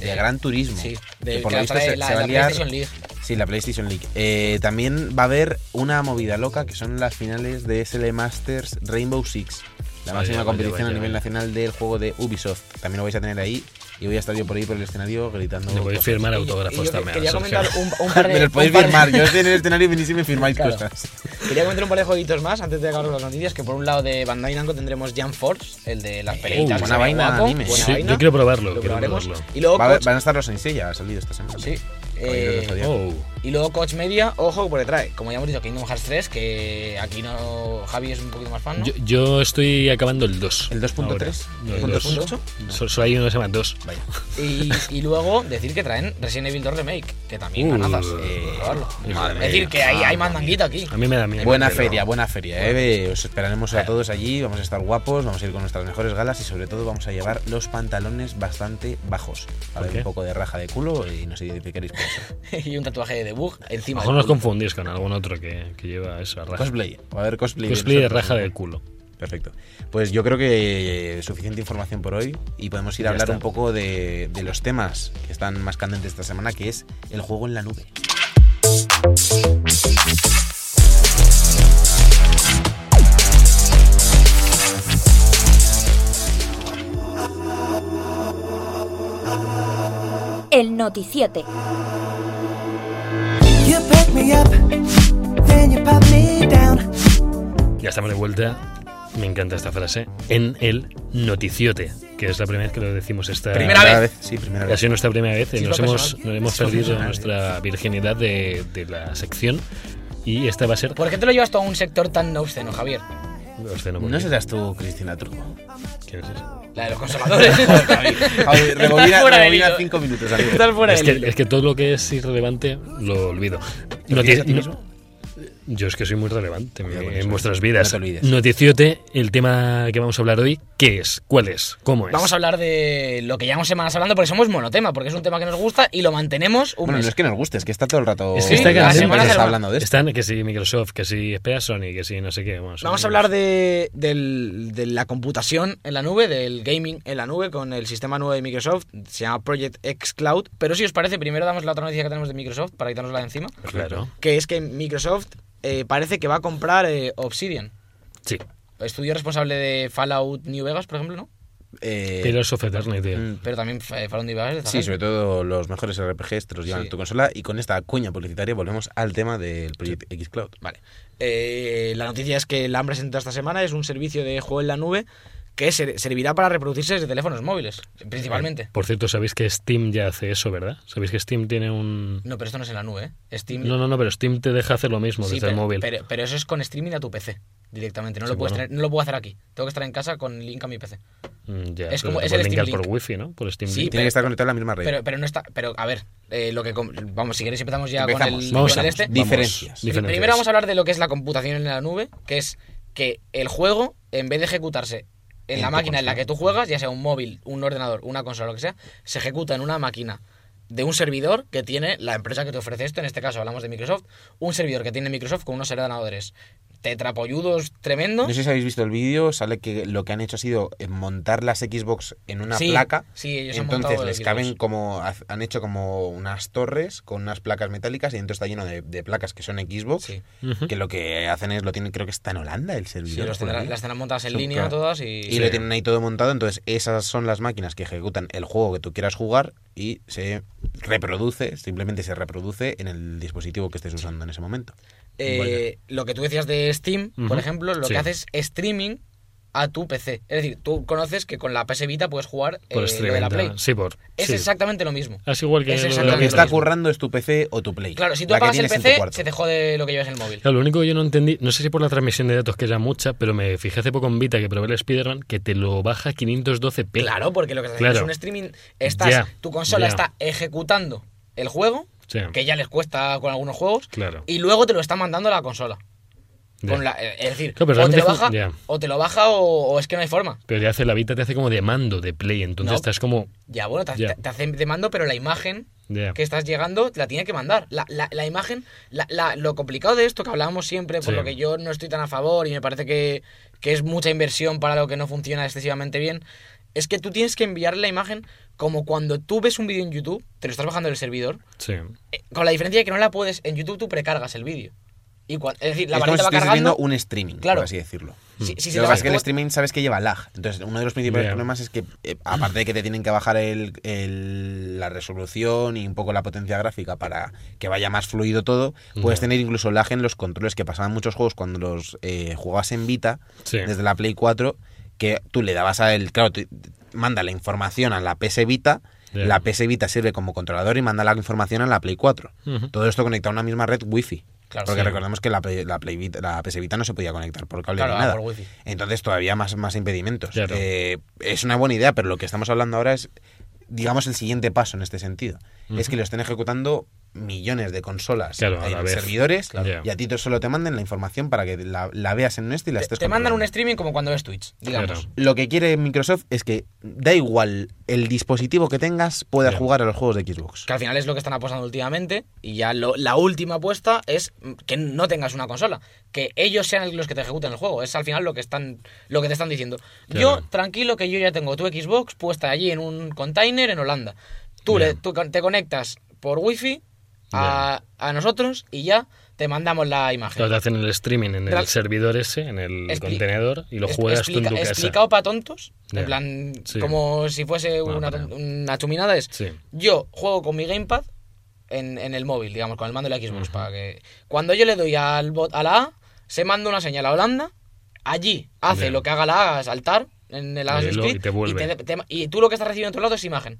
de Gran Turismo. Sí, que de, por que lo la visto trae se, la, se va a la liar- PlayStation League. Sí, la PlayStation League. Eh, también va a haber una movida loca que son las finales de SL Masters Rainbow Six, la máxima competición a nivel nacional del juego de Ubisoft. También lo vais a tener ahí y voy a estar yo por ahí por el escenario gritando. Le podéis firmar autógrafos también. Quería comentar un, un [LAUGHS] par de. Me los podéis firmar. Yo estoy en el [LAUGHS] escenario y venís y me firmáis Claro. cosas. Quería comentar un par de jueguitos más antes de acabar con las noticias. Que por un lado de Bandai Namco tendremos Jump Force, el de las peleitas. buena vaina, anime. buena Sí, vaina. yo quiero probarlo. Lo quiero probaremos. probarlo. Y luego Va van a estar los Sensei, ha salido esta semana. sí, eh. Oh, y luego Coach Media, ojo, porque trae, como ya hemos dicho, Kingdom Hearts 3, que aquí no Javi es un poquito más fan, ¿no? yo, yo estoy acabando el 2. ¿El 2.3? ahora. No, el ¿El 2. 2.8? Solo hay uno que se llama 2. Vaya. Y, y luego decir que traen Resident Evil 2 Remake, que también Uh, ganazas. eh, es decir, que ahí hay mandanguita aquí. A mí me da miedo. Buena pero- feria, buena feria. ¿eh? Os esperaremos a todos allí, vamos a estar guapos, vamos a ir con nuestras mejores galas y sobre todo vamos a llevar los pantalones bastante bajos. Para ¿Por ver un poco de raja de culo y no sé qué queréis por eso. [LAUGHS] y un tatuaje de debug A encima. lo mejor nos confundís con algún otro que, que lleva eso, a raja. Cosplay, va a haber cosplay. Cosplay de raja del culo. Perfecto. Pues yo creo que suficiente información por hoy y podemos ir a Ya hablar está. un poco de, de los temas que están más candentes esta semana, que es el juego en la nube. El noticiete. Ya estamos de vuelta. Me encanta esta frase. En el noticiote, que es la primera vez que lo decimos esta Primera vez. Sí, primera Ha vez. sido nuestra primera vez y Sí, nos hemos, personal. nos hemos Es lo perdido nuestra virginidad de, de la sección. Y esta va a ser. ¿Por qué te lo llevas todo a un sector tan obsceno, Javier? Obsceno, ¿por No serás tú, Cristina Turco. ¿Quién es ese? La de los consoladores. [LAUGHS] Javi, rebobina, rebobina cinco minutos, amigo. Es que, es que todo lo que es irrelevante lo olvido. ¿Te Noti- olvidas a ti no- mismo? Yo es que soy muy relevante en, vuestras No vidas. te olvides. Noticiote, el tema que vamos a hablar hoy, ¿qué es? ¿Cuál es? ¿Cómo es? Vamos a hablar de lo que llevamos semanas hablando porque somos monotema, porque es un tema que nos gusta y lo mantenemos un Bueno, mes. no es que nos guste, es que está todo el rato Es que está candente. semana está hablando de esto. Están que si Microsoft, que si espera Sony, que si no sé qué. Vamos, Vamos a hablar de, del- de la computación en la nube, del gaming en la nube con el sistema nuevo de Microsoft, se llama Project X Cloud. Pero si os parece, primero damos la otra noticia que tenemos de Microsoft para quitarnos la de encima, Claro. que es que Microsoft eh, parece que va a comprar eh, Obsidian, Sí. estudio responsable de Fallout New Vegas, por ejemplo, ¿no? Eh, Pillars of Eternity. mm, Pero también eh, Fallout New Vegas. Sí, sobre todo los mejores RPGs te los llevan Sí. a tu consola y con esta cuña publicitaria volvemos al tema del Project X Cloud. Vale. Eh, la noticia es que la han presentado esta semana, es un servicio de juego en la nube que ser- servirá para reproducirse desde teléfonos móviles, principalmente. Por cierto, sabéis que Steam ya hace eso, ¿verdad? Sabéis que Steam tiene un... No, pero esto no es en la nube, ¿eh? Steam... No, no, no, pero Steam te deja hacer lo mismo Sí, desde pero, el móvil. Pero, pero eso es con streaming a tu PC directamente. No, Sí, lo puedes bueno. tener- no lo puedo hacer aquí. Tengo que estar en casa con link a mi PC. Mm, ya, es pero como- es el Steam por Link. wifi, ¿no? Por Steam Sí, Link. Tiene que estar conectado a la misma red. Pero, pero no está. Pero a ver, eh, lo que vamos, si queréis empezamos ya Empezamos. con el, Vamos con el este. vamos. Diferencias. Diferencias. Primero vamos a hablar de lo que es la computación en la nube, que es que el juego, en vez de ejecutarse en, En la máquina en la que tú juegas, ya sea un móvil, un ordenador, una consola, lo que sea, se ejecuta en una máquina de un servidor que tiene la empresa que te ofrece esto, en este caso hablamos de Microsoft, un servidor que tiene Microsoft con unos ordenadores tetrapolludos tremendos. No sé si habéis visto el vídeo, sale que lo que han hecho ha sido eh, montar las Xbox en una Sí, placa. sí, ellos entonces les Xbox. caben como. Han hecho como unas torres con unas placas metálicas y dentro está lleno de, de placas que son Xbox. Sí. Que lo que hacen es lo tienen, creo que está en Holanda el Sí, servidor. los tendrán- las tendrán montadas en línea claro. todas y... Y lo tienen ahí todo montado, entonces esas son las máquinas que ejecutan el juego que tú quieras jugar y se reproduce, simplemente se reproduce en el dispositivo que estés usando en ese momento. Eh, lo que tú decías de Steam, por ejemplo, lo Sí. que hace es streaming a tu PC. Es decir, tú conoces que con la PS Vita puedes jugar Por eh, lo de la Play. Sí, por... Es sí. exactamente lo mismo. Es igual que... Es lo Lo que está currando es tu PC o tu Play. Claro, si tú apagas el PC, se te jode lo que llevas en el móvil. Claro, lo único que yo no entendí, no sé si por la transmisión de datos que era mucha, pero me fijé hace poco en Vita que probé el Spider-Man que te lo baja a 512p. Claro, porque lo que estás Claro. haciendo es un streaming. Estás, Ya, tu consola ya. está ejecutando el juego, Sí, que ya les cuesta con algunos juegos, claro. y luego te lo está mandando a la consola. Con la- eh, es decir, o, te lo baja, o te lo baja o, o es que no hay forma. Pero ya hace la Vita, te hace como de mando, de play, entonces No. estás como... Ya, bueno, te, te- te hace de mando, pero la imagen que estás llegando te la tiene que mandar. La, la- la imagen, la- lo complicado de esto que hablábamos siempre, por Sí. lo que yo no estoy tan a favor y me parece que, que es mucha inversión para lo que no funciona excesivamente bien, es que tú tienes que enviar la imagen como cuando tú ves un vídeo en YouTube, te lo estás bajando del servidor, Sí. eh, con la diferencia de que no la puedes, en YouTube tú precargas el vídeo. Y es decir, la es si va cargando. viendo un streaming, Claro. por así decirlo. lo que pasa es que el streaming sabes que lleva lag. Entonces, uno de los principales Ya. problemas es que, eh, aparte de que te tienen que bajar el, el- la resolución y un poco la potencia gráfica para que vaya más fluido todo, puedes tener incluso lag en los controles que pasaban muchos juegos cuando los eh, jugabas en Vita, Sí. desde la Play 4, que tú le dabas a el. Claro, tú- manda la información a la PS Vita. Ya. La PS Vita sirve como controlador y manda la información a la Play 4. Ujú. Todo esto conectado a una misma red Wi-Fi. Claro, porque sí. recordemos que la, la, Play la PS Vita no se podía conectar por cable Claro, ni ah, nada. por wifi. Entonces todavía más, más impedimentos. Claro. Eh, es una buena idea, pero lo que estamos hablando ahora es, digamos, el siguiente paso en este sentido. Es que lo estén ejecutando millones de consolas Claro, a en servidores Claro. y a ti solo te manden la información para que la, la veas en este y la te, estés te mandan un streaming como cuando ves Twitch, digamos. Claro. Lo que quiere Microsoft es que da igual el dispositivo que tengas, pueda Ya. jugar a los juegos de Xbox. Que al final es lo que están apostando últimamente. Y ya lo- la última apuesta es que no tengas una consola. Que ellos sean los que te ejecuten el juego. Es al final lo que están lo que te están diciendo. Claro. Yo, tranquilo, que yo ya tengo tu Xbox puesta allí en un container en Holanda. Tú, le, tú te conectas por wifi a, a nosotros y ya te mandamos la imagen. Claro, te hacen el streaming en el servidor ese, en el Expli- contenedor, y lo juegas tú en explica- tu casa. Explicado para tontos. Ya. En plan, Sí. como si fuese Bueno, una, pero- una chuminada. Es Sí. yo juego con mi gamepad en, en el móvil, digamos, con el mando de la Xbox. para que Cuando yo le doy al bot, a la A, se manda una señal a Holanda, allí hace Ya. lo que haga la A, saltar en el Y Assassin's Creed, y te vuelve. te- te- y tú lo que estás recibiendo en otro lado es imagen.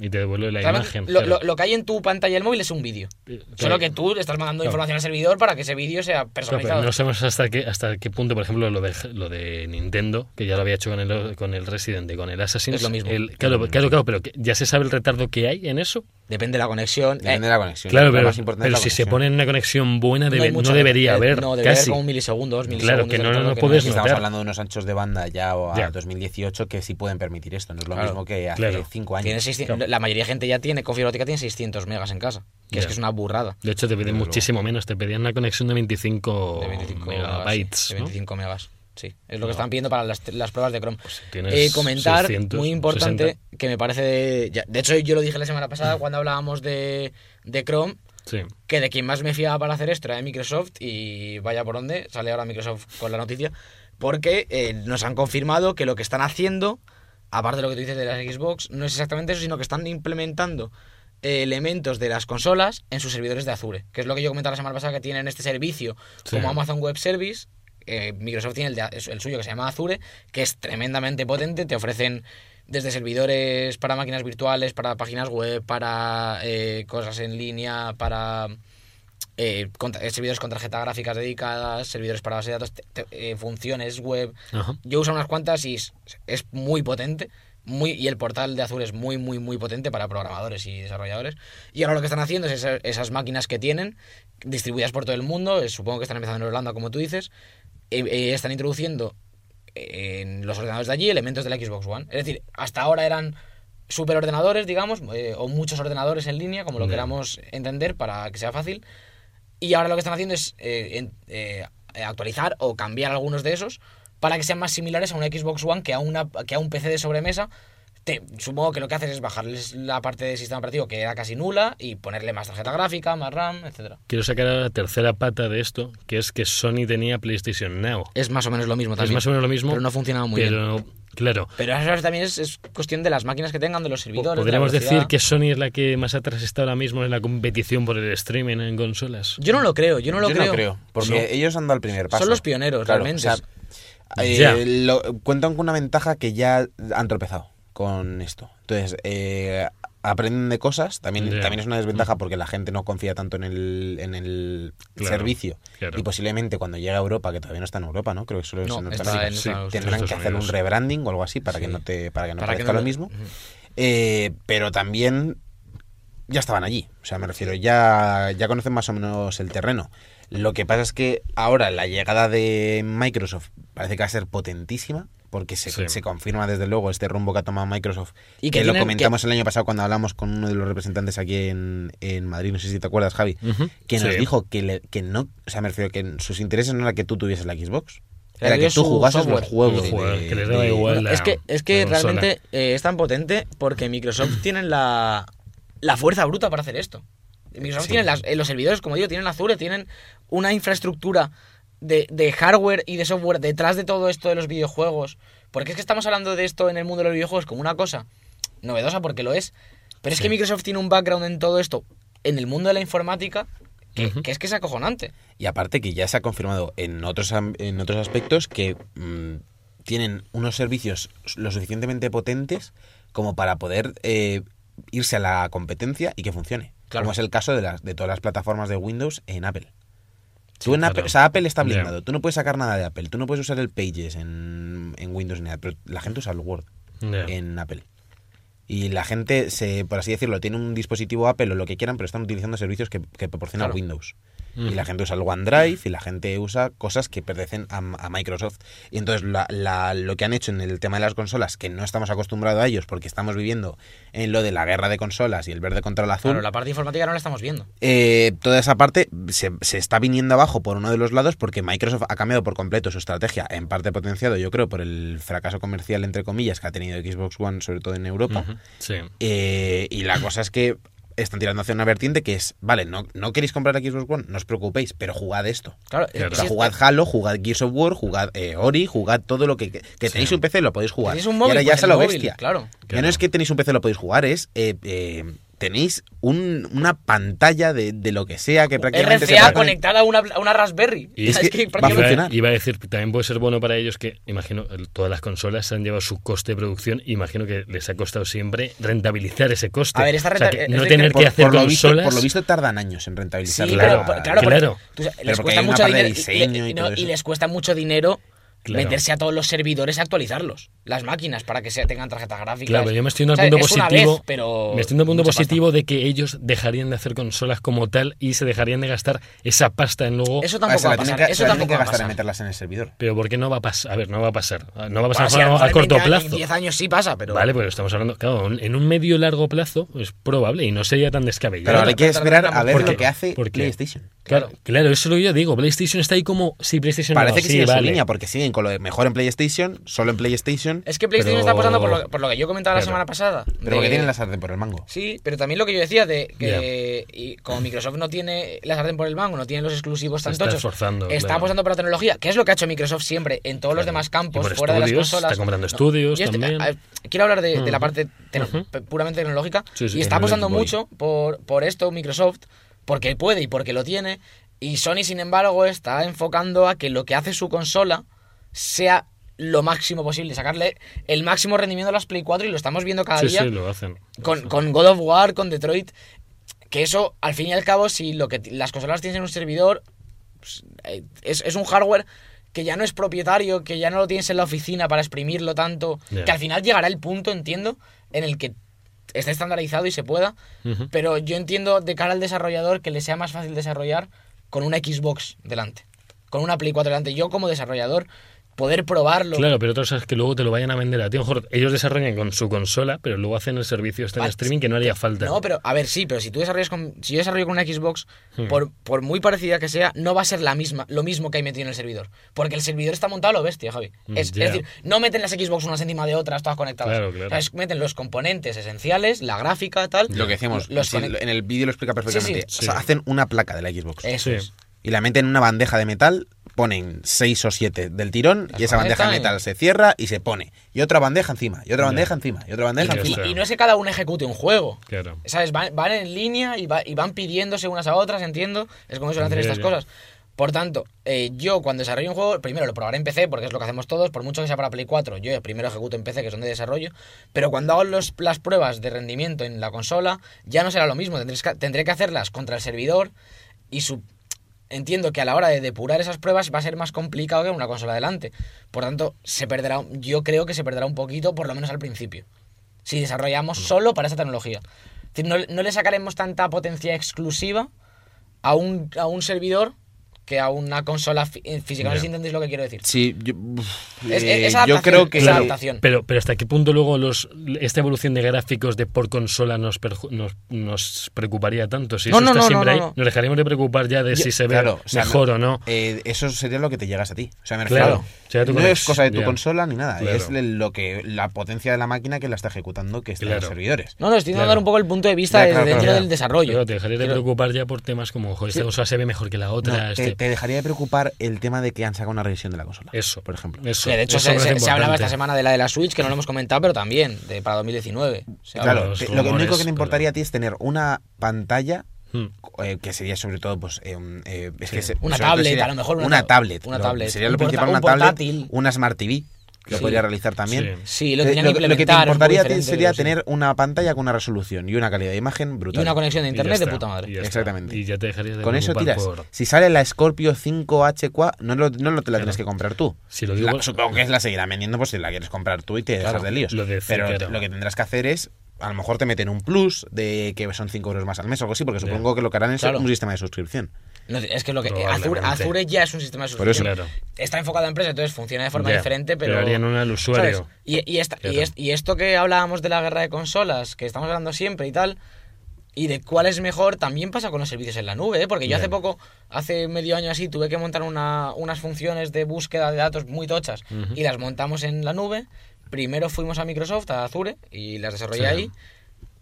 Y te devuelve la Realmente, imagen. lo, claro. lo- lo que hay en tu pantalla del móvil es un vídeo. Solo que tú le estás mandando Claro. información al servidor para que ese vídeo sea Claro, personalizado. no sabemos hasta qué, hasta qué punto, por ejemplo, lo de, lo de Nintendo, que ya lo había hecho con el, con el Resident y con el Assassin's. Es lo mismo. el- claro, claro, claro, pero ya se sabe el retardo que hay en eso. Depende de la conexión. Depende Eh, de la conexión. Claro, Lo pero, más importante pero es si se conexión. pone en una conexión buena, no debe- no, mucho- debería eh, haber. No, debería casi. haber como un milisegundos, Claro, milisegundos. que no- no que puedes Sí, notar. estamos hablando de unos anchos de banda ya o a Ya. 2018 que sí pueden permitir esto. No es lo Claro. mismo que hace Claro. 5 años. Tiene 600 La mayoría de gente ya tiene, con fibra óptica tiene 600 megas en casa. Que es Ya. que es una burrada. De hecho, te piden muchísimo menos. Te pedían una conexión de 25, De 25 megabytes. sí, de ¿no? 25 megas. Sí, es lo que están pidiendo para las, las pruebas de Chrome. Pues Eh, comentar, 600, muy importante, 60. que me parece... De, ya- de hecho, yo lo dije la semana pasada cuando hablábamos de, de Chrome, Sí. que de quien más me fiaba para hacer esto era de Microsoft y vaya por dónde, sale ahora Microsoft con la noticia, porque eh, nos han confirmado que lo que están haciendo, aparte de lo que tú dices de las Xbox, no es exactamente eso, sino que están implementando eh, elementos de las consolas en sus servidores de Azure, que es lo que yo comentaba la semana pasada, que tienen este servicio Sí. como Amazon Web Service, eh, Microsoft tiene el, de- el suyo que se llama Azure, que es tremendamente potente, te ofrecen desde servidores para máquinas virtuales, para páginas web, para eh, cosas en línea, para eh, con- eh, servidores con tarjetas gráficas dedicadas, servidores para base de datos, te- te- funciones web. Ajá. Yo uso unas cuantas y es, es muy potente. Muy, y el portal de Azure es muy, muy, muy potente para programadores y desarrolladores. Y ahora lo que están haciendo es esa- esas máquinas que tienen, distribuidas por todo el mundo, supongo que están empezando en Irlanda, como tú dices, eh, eh, están introduciendo en los ordenadores de allí elementos de la Xbox One. Es decir, hasta ahora eran superordenadores, digamos, eh, o muchos ordenadores en línea, como lo Ya. queramos entender para que sea fácil. Y ahora lo que están haciendo es eh, en- eh, actualizar o cambiar algunos de esos para que sean más similares a una Xbox One que a, una, que a un PC de sobremesa. Te, supongo que lo que haces es bajarles la parte de sistema operativo que era casi nula y ponerle más tarjeta gráfica, más RAM, etcétera. Quiero sacar a la tercera pata de esto, que es que Sony tenía PlayStation Now. Es más o menos lo mismo Es también. más o menos lo mismo. Pero no funcionaba muy bien. pero, Claro. Pero eso también es, es cuestión de las máquinas que tengan, de los servidores. de la Podríamos decir que Sony es la que más atrás está ahora mismo en la competición por el streaming en consolas. Yo no lo creo, yo no lo Yo creo. no creo, porque No. ellos han dado el primer paso. Son los pioneros, Claro, realmente. o sea, eh, lo- cuentan con una ventaja que ya han tropezado con esto. Entonces, eh, aprenden de cosas. También, también es una desventaja porque la gente no confía tanto en el, en el Claro, servicio. claro. Y posiblemente cuando llegue a Europa, que todavía no está en Europa, ¿no? Creo que solo es No, en Sí, tendrán que hacer un rebranding o algo así para que no te para que no Para que parezca no lo mismo. Eh, pero también ya estaban allí. O sea, me refiero, ya, ya conocen más o menos el terreno. Lo que pasa es que ahora la llegada de Microsoft parece que va a ser potentísima. Porque se, Sí. se confirma desde luego este rumbo que ha tomado Microsoft. Y que lo comentamos el año pasado cuando hablamos con uno de los representantes aquí en, en Madrid, no sé si te acuerdas, Javi, Ujú. que nos Sí. dijo que, le- que no, o sea, me refiero que sus intereses no era que tú tuvieses la Xbox, Era que tú jugases software. los juegos. De- de- igual. La- es que, es que realmente eh, es tan potente porque Microsoft tiene la, la fuerza bruta para hacer esto. Microsoft Sí. tiene las, eh, los servidores, como digo, tienen Azure, tienen una infraestructura de, de hardware y de software detrás de todo esto de los videojuegos. Porque es que estamos hablando de esto en el mundo de los videojuegos como una cosa novedosa, porque lo es. Pero es que Microsoft tiene un background en todo esto, en el mundo de la informática, que, es que es acojonante. Y aparte que ya se ha confirmado en otros, en otros aspectos que mm, tienen unos servicios lo suficientemente potentes como para poder eh, irse a la competencia y que funcione. Claro. Como es el caso de, las, de todas las plataformas de Windows en Apple. Tú Sí, en Apple, claro. o sea, Apple está blindado. Tú no puedes sacar nada de Apple. Tú no puedes usar el Pages en, en Windows ni nada. Pero la gente usa el Word en Apple. Y la gente, se, por así decirlo, tiene un dispositivo Apple o lo que quieran, pero están utilizando servicios que, que proporciona Claro. Windows. Y la gente usa el OneDrive y la gente usa cosas que pertenecen a, a Microsoft. Y entonces la- la- lo que han hecho en el tema de las consolas, que no estamos acostumbrados a ellos porque estamos viviendo en lo de la guerra de consolas y el verde contra el azul, Claro, la parte informática no la estamos viendo. eh, toda esa parte se, se está viniendo abajo por uno de los lados porque Microsoft ha cambiado por completo su estrategia, en parte potenciado yo creo por el fracaso comercial entre comillas que ha tenido Xbox One, sobre todo en Europa. Sí. Eh, y la cosa es que están tirando hacia una vertiente que es, vale, no, no queréis comprar Xbox One, no os preocupéis, pero jugad esto. Claro, Claro. O sea, es- jugad Halo, jugad Gears of War, jugad eh, Ori, jugad todo lo que... Que, que tenéis Sí. un PC, lo podéis jugar. Tenéis un y móvil, ahora ya pues se lo móvil, bestia. claro. Ya Claro. no es que tenéis un PC, lo podéis jugar, es... eh, eh, tenéis un- una pantalla de, de lo que sea que prácticamente RCA conectada a una, a una Raspberry. Y [LAUGHS] es Es que que va a prácticamente- funcionar. Iba, a decir, también puede ser bueno para ellos que, imagino, todas las consolas han llevado su coste de producción. Imagino que les ha costado siempre rentabilizar ese coste. A ver, esta O sea, renta- que es no tener que que por, hacer por lo visto, consolas. por lo visto tardan años en Sí, rentabilizar la- pero- claro, porque Claro. tú les cuesta mucho dinero y- no, les cuesta mucho dinero Claro. meterse a todos los servidores y actualizarlos, las máquinas, para que se, tengan tarjetas gráficas. Claro, pero yo me estoy yendo al punto positivo. vez, pero me estoy yendo al punto pasta. positivo de que ellos dejarían de hacer consolas como tal y se dejarían de gastar esa pasta en luego. Eso tampoco va a pasar. que, Eso tampoco que va a gastar en pasar. meterlas en el servidor. Pero ¿por qué no va a pasar? A ver, no va a pasar. No va a pasar Bueno, si a, a corto 20 años, plazo. En 10 años sí pasa, pero. Vale, pues estamos hablando, claro, en un medio largo plazo es probable y no sería tan descabellado. Pero hay que esperar a ver porque- lo que hace porque- PlayStation. Claro, Claro. claro, eso es lo que yo digo. PlayStation está ahí como. Sí, PlayStation Parece no, que sí, sigue vale. su línea porque siguen con lo de mejor en PlayStation, solo en PlayStation, Es que PlayStation Pero- está pasando por lo, por lo que yo comentaba la semana pasada. pero de- porque tienen la sartén por el mango. Sí, pero también lo que yo decía de que y como Microsoft no tiene la sartén por el mango, no tiene los exclusivos tan está esforzando, está claro. apostando por la tecnología, que es lo que ha hecho Microsoft siempre en todos los demás campos, por fuera de las consolas. está comprando No, estudios este- también. a- a- quiero hablar de, de la parte te- puramente tecnológica Sí, sí, y está apostando mucho por, por esto Microsoft, porque puede y porque lo tiene, Y Sony, sin embargo, está enfocando a que lo que hace su consola sea lo máximo posible, sacarle el máximo rendimiento a las Play 4 y lo estamos viendo cada Sí, día sí, lo hacen. con, con God of War, con Detroit, que eso, al fin y al cabo, si lo que las consolas tienen en un servidor, pues, eh, es, es un hardware que ya no es propietario, que ya no lo tienes en la oficina para exprimirlo tanto, que al final llegará el punto, entiendo, en el que esté estandarizado y se pueda, pero yo entiendo de cara al desarrollador que le sea más fácil desarrollar con una Xbox delante, con una Play 4 delante. Yo como desarrollador, poder probarlo. Claro, pero otra cosa es que luego te lo vayan a vender a ti. A lo mejor ellos desarrollan con su consola, pero luego hacen el servicio este en streaming que no haría falta. No, pero a ver, sí, pero si tú desarrollas con. Si yo desarrollo con una Xbox, Hmm. por, por muy parecida que sea, no va a ser la misma, lo mismo que hay metido en el servidor. Porque el servidor está montado a lo bestia, Javi. Mm, Es, decir, no meten las Xbox unas encima de otras, todas conectadas. Claro, claro. O sea, es- meten los componentes esenciales, la gráfica, tal. Lo que decíamos, Los sí, en el vídeo lo explica perfectamente. Sí, O sea, sí. hacen una placa de la Xbox. Eso Sí. es. Y la meten en una bandeja de metal, ponen 6 o 7 del tirón, Las y esa bandeja y- metal se cierra y se pone. Y otra bandeja encima, y otra bandeja encima, y otra bandeja Y encima. Y no es que cada uno ejecute un juego. Claro. ¿Sabes? Van, van en línea y, va- y van pidiéndose unas a otras, entiendo. Es como suelen hacer estas cosas. Por tanto, eh, yo cuando desarrollo un juego, primero lo probaré en PC, porque es lo que hacemos todos, por mucho que sea para Play 4, yo primero ejecuto en PC, que son de desarrollo, pero cuando hago los- las pruebas de rendimiento en la consola, ya no será lo mismo, tendré que, tendré que hacerlas contra el servidor y su... Entiendo que a la hora de depurar esas pruebas va a ser más complicado que una consola delante. Por tanto, se perderá, yo creo que se perderá un poquito, por lo menos al principio si desarrollamos solo para esa tecnología. Es decir, no, no le sacaremos tanta potencia exclusiva a un, a un servidor que a una consola fí- eh, física. No sé si entendéis lo que quiero decir. Sí, yo, Es- eh, es yo adaptación, creo que es Claro, adaptación. Pero, pero hasta qué punto luego los esta evolución de gráficos de por consola nos, perju- nos, nos preocuparía tanto. Si No, eso no, está no, siempre no, ahí, no. nos dejaríamos de preocupar ya de Yo- si se ve claro, o sea, mejor o no. eh, eso sería lo que te llegas a ti. O sea, me Claro, refiero. no conex- es cosa de tu ya. consola ni nada. Claro. Es lo que la potencia de la máquina que la está ejecutando que está en los servidores. No, no, estoy dando Claro. un poco el punto de vista Ya, desde claro, dentro claro. del desarrollo. Pero te dejarías de preocupar ya por temas como, joder, esta consola se ve mejor que la otra. Te, te dejaría de preocupar el tema de que han sacado una revisión de la consola. Eso, por ejemplo. Eso, de hecho eso se, se- se hablaba esta semana de la de la Switch, que no lo hemos comentado, pero también, de, para 2019. Se habla. Claro, te- lo que- único que te pero- importaría a ti es tener una pantalla Hmm. eh, que sería sobre todo pues eh, un, eh, es Sí. que se- Una tablet, sería a lo mejor una una tab- tablet una tablet, sería un lo principal porta- una un tablet portátil. una smart TV que Sí. podría realizar también Sí, lo Eh, lo, que lo que te importaría sería tener una pantalla con una resolución y una calidad de imagen Y brutal una conexión de Y internet de puta y madre. Exactamente. Y ya te dejarías de con eso tiras por- si sale la Scorpio 5H4 no, lo, no lo te la Claro. tienes que comprar tú Si lo digo- La- supongo que es la seguirán vendiendo pues si la quieres comprar tú y te dejas Claro, de líos lo de- pero claro. lo que tendrás que hacer es a lo mejor te meten un plus de que son 5 euros más al mes o algo así porque supongo que lo que harán es Claro. un sistema de suscripción No, es que lo que. Azure, Azure ya es un sistema de Por eso. suscripción. Claro. Está enfocado en empresa, entonces funciona de forma diferente, pero. pero harían una al usuario. Y, y, esta- y Claro. es- y esto que hablábamos de la guerra de consolas, que estamos hablando siempre y tal, y de cuál es mejor, también pasa con los servicios en la nube, ¿eh? porque yo hace poco, hace medio año así, tuve que montar una- unas funciones de búsqueda de datos muy tochas y las montamos en la nube. Primero fuimos a Microsoft, a Azure, y las desarrollé Sí. ahí.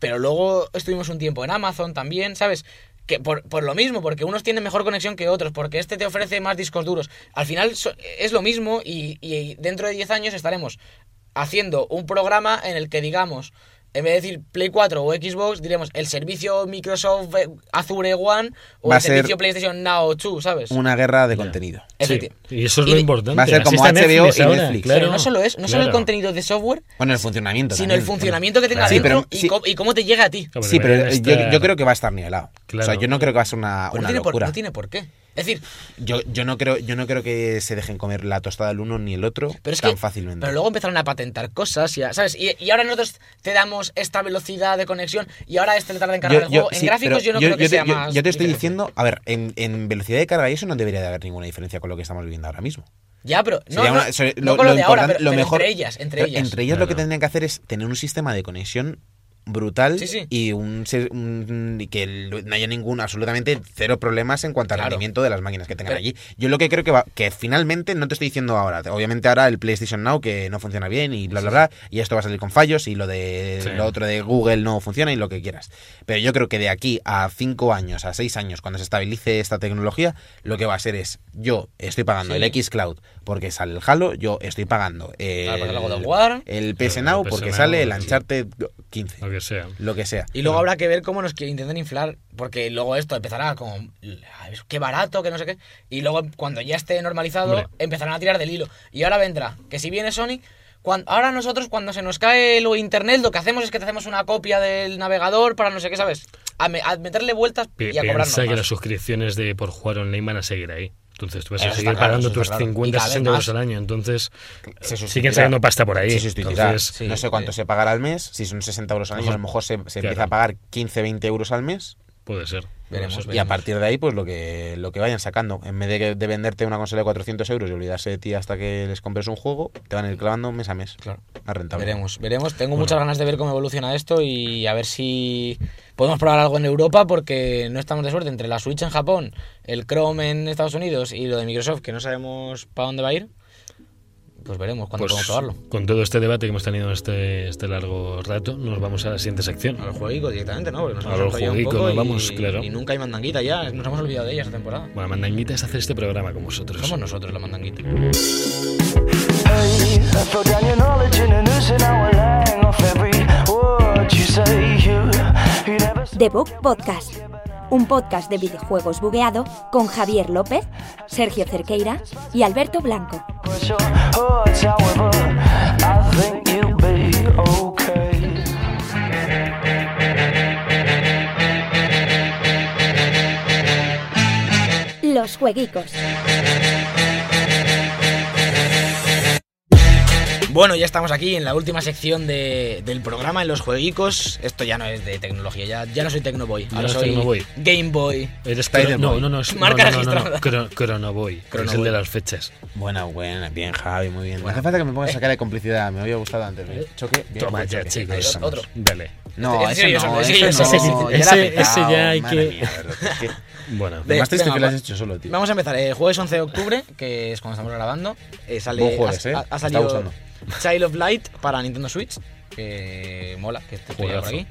Pero luego estuvimos un tiempo en Amazon también, ¿sabes? Que por, por lo mismo, porque unos tienen mejor conexión que otros, porque este te ofrece más discos duros. Al final es lo mismo y, y dentro de 10 años estaremos haciendo un programa en el que digamos, en vez de decir Play 4 o Xbox, diremos el servicio Microsoft eh, Azure One o Va el servicio ser PlayStation Now 2, ¿sabes? una guerra de contenido Sí, y eso es Y lo de- importante. Va a ser como HBO y ahora, Netflix. claro, Pero no solo es, no solo el claro. contenido de software, bueno el funcionamiento sino también. el funcionamiento que tenga Claro. Sí, dentro pero y, sí. cómo, y cómo te llega a ti. Claro, sí pero yo, yo creo que va a estar nivelado Claro. o sea yo no creo que va a ser una, Pues no, una tiene por, locura no tiene por qué. Es decir, yo, yo no creo yo no creo que se dejen comer la tostada el uno ni el otro pero es tan que. fácilmente Pero luego empezaron a patentar cosas, y a- ¿sabes? Y, y ahora nosotros te damos esta velocidad de conexión y ahora este le tarda en cargar el juego. en sí, gráficos yo no creo que te, sea yo- más. yo te estoy diferente. diciendo, a ver, en, en velocidad de carga y eso no debería de haber ninguna diferencia con lo que estamos viviendo ahora mismo. Ya, pero. No, no con lo, de ahora, importante- pero, lo pero mejor, entre ellas. Entre ellas. entre ellas lo que tendrían que hacer es tener un sistema de conexión brutal Sí, sí. y un, un- que no haya ningún absolutamente cero problemas en cuanto al Claro. rendimiento de las máquinas que tengan Pero- allí. Yo lo que creo que va, que finalmente no te estoy diciendo ahora, obviamente ahora el PlayStation Now que no funciona bien y bla bla bla y esto va a salir con fallos y lo de Sí. lo otro de Google no funciona y lo que quieras. Pero yo creo que de aquí a cinco años, a seis años, cuando se estabilice esta tecnología, lo que va a ser es yo estoy pagando el X Cloud porque sale el Halo, yo estoy pagando el, Claro, el PS Now porque sale el. Uncharted 15. Lo que sea. Lo que sea. Y luego habrá que ver cómo nos intentan inflar, porque luego esto empezará como, qué barato, que no sé qué. Y luego cuando ya esté normalizado, Hombre. empezarán a tirar del hilo. Y ahora vendrá, que si viene Sony, cuan- ahora nosotros cuando se nos cae lo internet, lo que hacemos es que te hacemos una copia del navegador para no sé qué, ¿sabes? A, me- a meterle vueltas y a cobrarnos Piensa que más. las suscripciones de por jugar online van a seguir ahí. Entonces tú vas a seguir claro, pagando eso tus claro. Y 50, cada vez 60 euros al año. Entonces Se sustituirá. siguen sacando pasta por ahí. Entonces, Sí, no sé cuánto se pagará al mes, si son 60 euros al año, a lo mejor se, se empieza a pagar 15, 20 euros al mes. puede ser. Veremos, ser. Y a partir de ahí, pues lo que, lo que vayan sacando. En vez de, de venderte una consola de 400 euros y olvidarse de ti hasta que les compres un juego, te van a ir clavando mes a mes. Claro. Más rentable. Veremos, veremos. Tengo muchas ganas de ver cómo evoluciona esto y a ver si podemos probar algo en Europa porque no estamos de suerte. Entre la Switch en Japón, el Chrome en Estados Unidos y lo de Microsoft, que no sabemos para dónde va a ir, pues veremos cuándo Pues, podemos probarlo. con todo este debate que hemos tenido este, este largo rato, nos vamos a la siguiente sección. A los jueguitos directamente, ¿no? Porque nos A los jueguicos nos y- vamos, claro. Y nunca hay mandanguita ya, nos hemos olvidado de ella esta temporada. Bueno, mandanguita es hacer este programa con vosotros. Somos nosotros la mandanguita. The Book Podcast. Un podcast de videojuegos bugueado con Javier López, Sergio Cerqueira y Alberto Blanco. Los jueguicos. Bueno, ya estamos aquí en la última sección de- del programa, en los jueguicos. Esto ya no es de tecnología, ya, ya no soy Tecnoboy. Ahora no soy Tecnoboy. Game Boy. Eres no, no, no, es, Marca no, no, no, no, que es el de las fechas. Buena, buena, bien, Javi, muy bien. Hace falta que me pongas a sacar de complicidad, me había gustado antes. ¿eh? Choque, bien, Toma ya, choque. chicos. Otro. Dale. No, Ese no, ese no, ya Ese- hay que- mía, verdad, es que- [LAUGHS] Bueno, Lo más triste venga, que lo has hecho solo, tío. Vamos a empezar. El jueves 11 de octubre, que es cuando estamos grabando. eh, sale, Buen jueves, ha, ¿eh? ha- Está salido. Child of Light para Nintendo Switch. Que mola, que esté ya por aquí.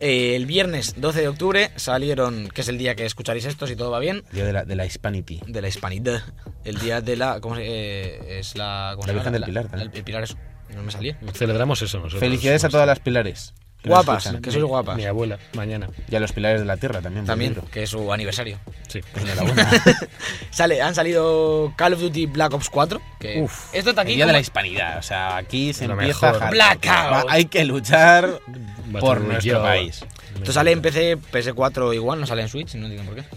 Eh, el viernes 12 de octubre salieron, que es el día que escucharéis esto, si todo va bien, Día de la, de la Hispanity. de la hispanidad. El día de la. ¿Cómo se eh, Es la. ¿cómo La se llama? Virgen del Pilar, también. El, el Pilar, eso. No me salía. celebramos eso nosotros. Felicidades a todas las pilares. Que Guapas, escuchan. que sois guapas. Mi abuela, mañana. Y a los pilares de la tierra también. También, que es su aniversario. Sí. Pues enhorabuena. [LAUGHS] Sale, han salido Call of Duty Black Ops 4. Que Uf, esto está aquí. El día de la hispanidad. O sea, aquí se Lo empieza mejor. hardcore. Blackout. Hay que luchar por nuestro país. Esto sale en PC, PS4 igual, no sale en Switch, no entiendo por qué.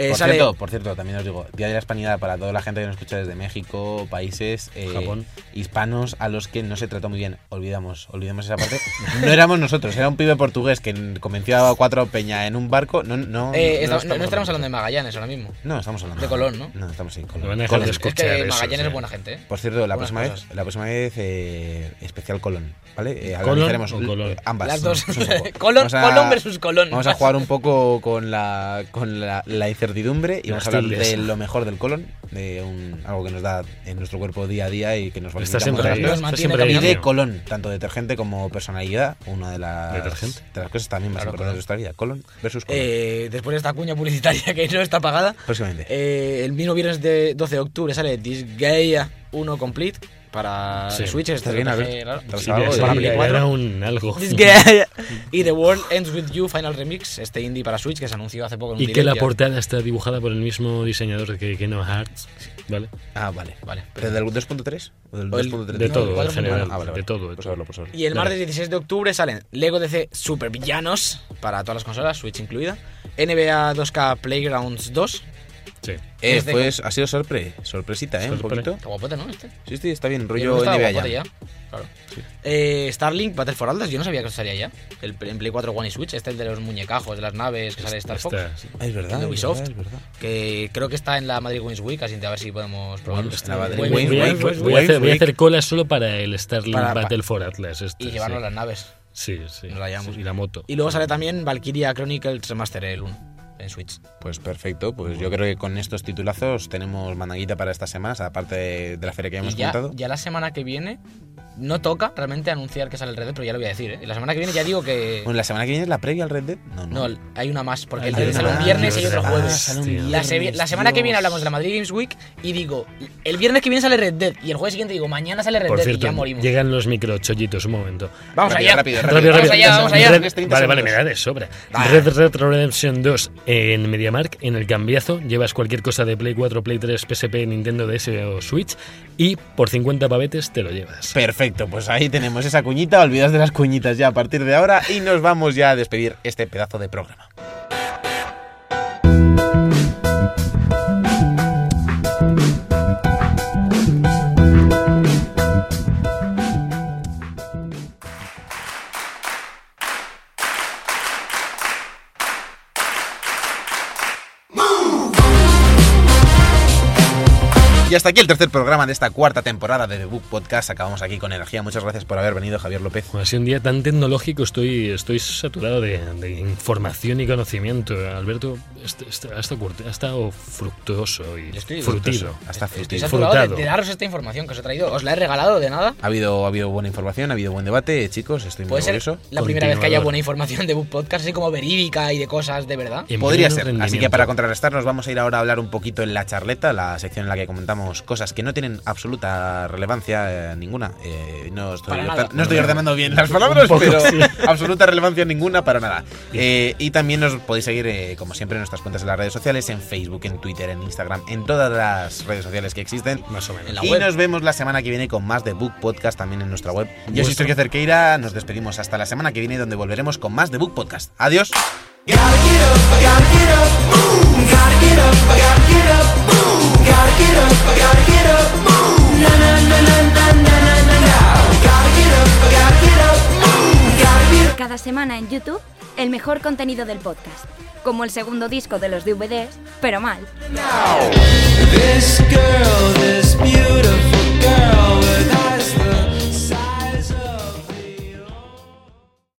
Eh, Por sale cierto, por cierto, también os digo, Día de la Hispanidad para toda la gente que nos escucha desde México, países eh, Japón. hispanos a los que no se trató muy bien. Olvidamos, olvidamos esa parte. [LAUGHS] No éramos nosotros, era un pibe portugués que convenció a cuatro peña en un barco. No, no, eh, no, estamos no estamos hablando de Magallanes ahora mismo. No, estamos hablando de Colón, ¿no? No, estamos en Colón. Van a Colón. de Es que Magallanes es buena gente, ¿eh? Por cierto, la Buenas próxima cosas. vez, la próxima vez eh, especial Colón, ¿vale? Eh, ¿Colon analizaremos o Colón? ambas. Las dos. [LAUGHS] Colón, a- Colón versus Colón. Vamos a jugar un poco con la, con la, la incertidumbre y vamos a hablar de lo mejor del colon, de un, algo que nos da en nuestro cuerpo día a día y que nos siempre ahí. Y de colon, tanto detergente como personalidad, una de las, ¿Detergente? de las cosas también más Claro, importantes de nuestra vida. Colon versus colon. Eh, después de esta cuña publicitaria [LAUGHS] que no está pagada, Próximamente. eh, el mismo viernes de 12 de octubre sale Disgaea 1 Complete para Sí. Switch. Este ¿Estás bien, has Sí, de- para ya Play 4. era un algo. [LAUGHS] [LAUGHS] Y The World Ends With You Final Remix, este indie para Switch que se anunció hace poco en un Y que la portada está dibujada por el mismo diseñador que Kingdom Hearts. ¿Vale? Ah, vale. Vale. ¿Pero del 2.3? ¿O del O el- 2.3? De No, todo, en general. Ah, vale, vale. De todo. de Pues todo. pues. Y el martes 16 de octubre salen Lego DC Super Villanos para todas las consolas, Switch incluida. NBA 2K Playgrounds 2. Sí. Eh, Este pues ha sido sorpre, sorpresita, ¿eh? Un Sorpre. poquito. Qué guapote, ¿no? Este. Sí, sí, está bien, rollo estaba NBA guapote ya. Claro. Eh, Starlink Battle for Atlas, yo no sabía que eso estaría ya. El, en Play 4 One y Switch, este es el de los muñecajos, de las naves que sale Star Fox. Está- Ah, es verdad, de es Ubisoft. verdad, es verdad. Que creo que está en la Madrid Games Week, así que a ver si podemos probarlo. Buen- Games Voy, a, a hacer, voy a Wake. hacer cola solo para el Starlink Para- pa- Battle for Atlas. este, Y llevarnos sí. las naves. Sí, sí. Nos la llevamos. Sí, Y la moto. Y luego sale también Valkyria Chronicles Remaster el 1 en Switch. Pues perfecto, pues yo creo que con estos titulazos tenemos mandanguita para estas semanas, aparte de, de la feria que hemos ya, contado. ya la semana que viene no toca realmente anunciar que sale el Red Dead, pero ya lo voy a decir, ¿eh? La semana que viene ya digo que... Bueno, la semana que viene es la previa al Red Dead. No, no. No, hay una más, porque el Red Dead sale un viernes y otro jueves. sale un Tío. La, se- viernes, la semana que viene hablamos de la Madrid Games Week y digo, el viernes que viene sale Red Dead y el jueves siguiente digo, mañana sale Red Por Dead cierto, y ya morimos. llegan los microchollitos, un momento. Vamos Rápido, allá. rápido, Rápido, Vamos rápido. allá, vamos allá. Red- Tienes 30 vale, vale, me da de sobra. Red Dead Redemption 2 en MediaMark, en el cambiazo, llevas cualquier cosa de Play 4, Play 3, PSP, Nintendo DS o Switch y por 50 pavetes te lo llevas. Perfecto, pues ahí tenemos esa cuñita, olvidas de las cuñitas ya a partir de ahora y nos vamos ya a despedir este pedazo de programa. Y hasta aquí el tercer programa de esta cuarta temporada de The Book Podcast. Acabamos aquí con energía. Muchas gracias por haber venido, Javier López. Ha sido un día tan tecnológico, estoy, estoy saturado de, de información y conocimiento. Alberto est- est- ha estado, curti- ha estado fructuoso y estoy frutido. Hasta Estoy frutido. saturado de, de daros esta información que os he traído. Os la he regalado de nada. Ha habido, ha habido buena información, ha habido buen debate, chicos. Estoy muy Puede ser orgulloso. la primera vez que haya buena información de Book Podcast, así como verídica y de cosas de verdad. Podría ser. Así que para contrarrestar nos vamos a ir ahora a hablar un poquito en la charleta, la sección en la que comentamos cosas que no tienen absoluta relevancia eh, ninguna. Eh, no, estoy nada. no estoy ordenando bien las palabras, [LAUGHS] poco, pero sí. absoluta relevancia ninguna para nada. Eh, y también nos podéis seguir, eh, como siempre, en nuestras cuentas en las redes sociales, en Facebook, en Twitter, en Instagram, en todas las redes sociales que existen. Más o menos. En la y web. nos vemos la semana que viene con más de Book Podcast también en nuestra web. Yo soy Sergio Cerqueira, nos despedimos hasta la semana que viene donde volveremos con más de Book Podcast. Adiós. Gotta get up, I gotta get up, boom. Gotta get up, I gotta get up, cada semana en YouTube el mejor contenido del podcast, como el segundo disco de los DVDs, pero mal.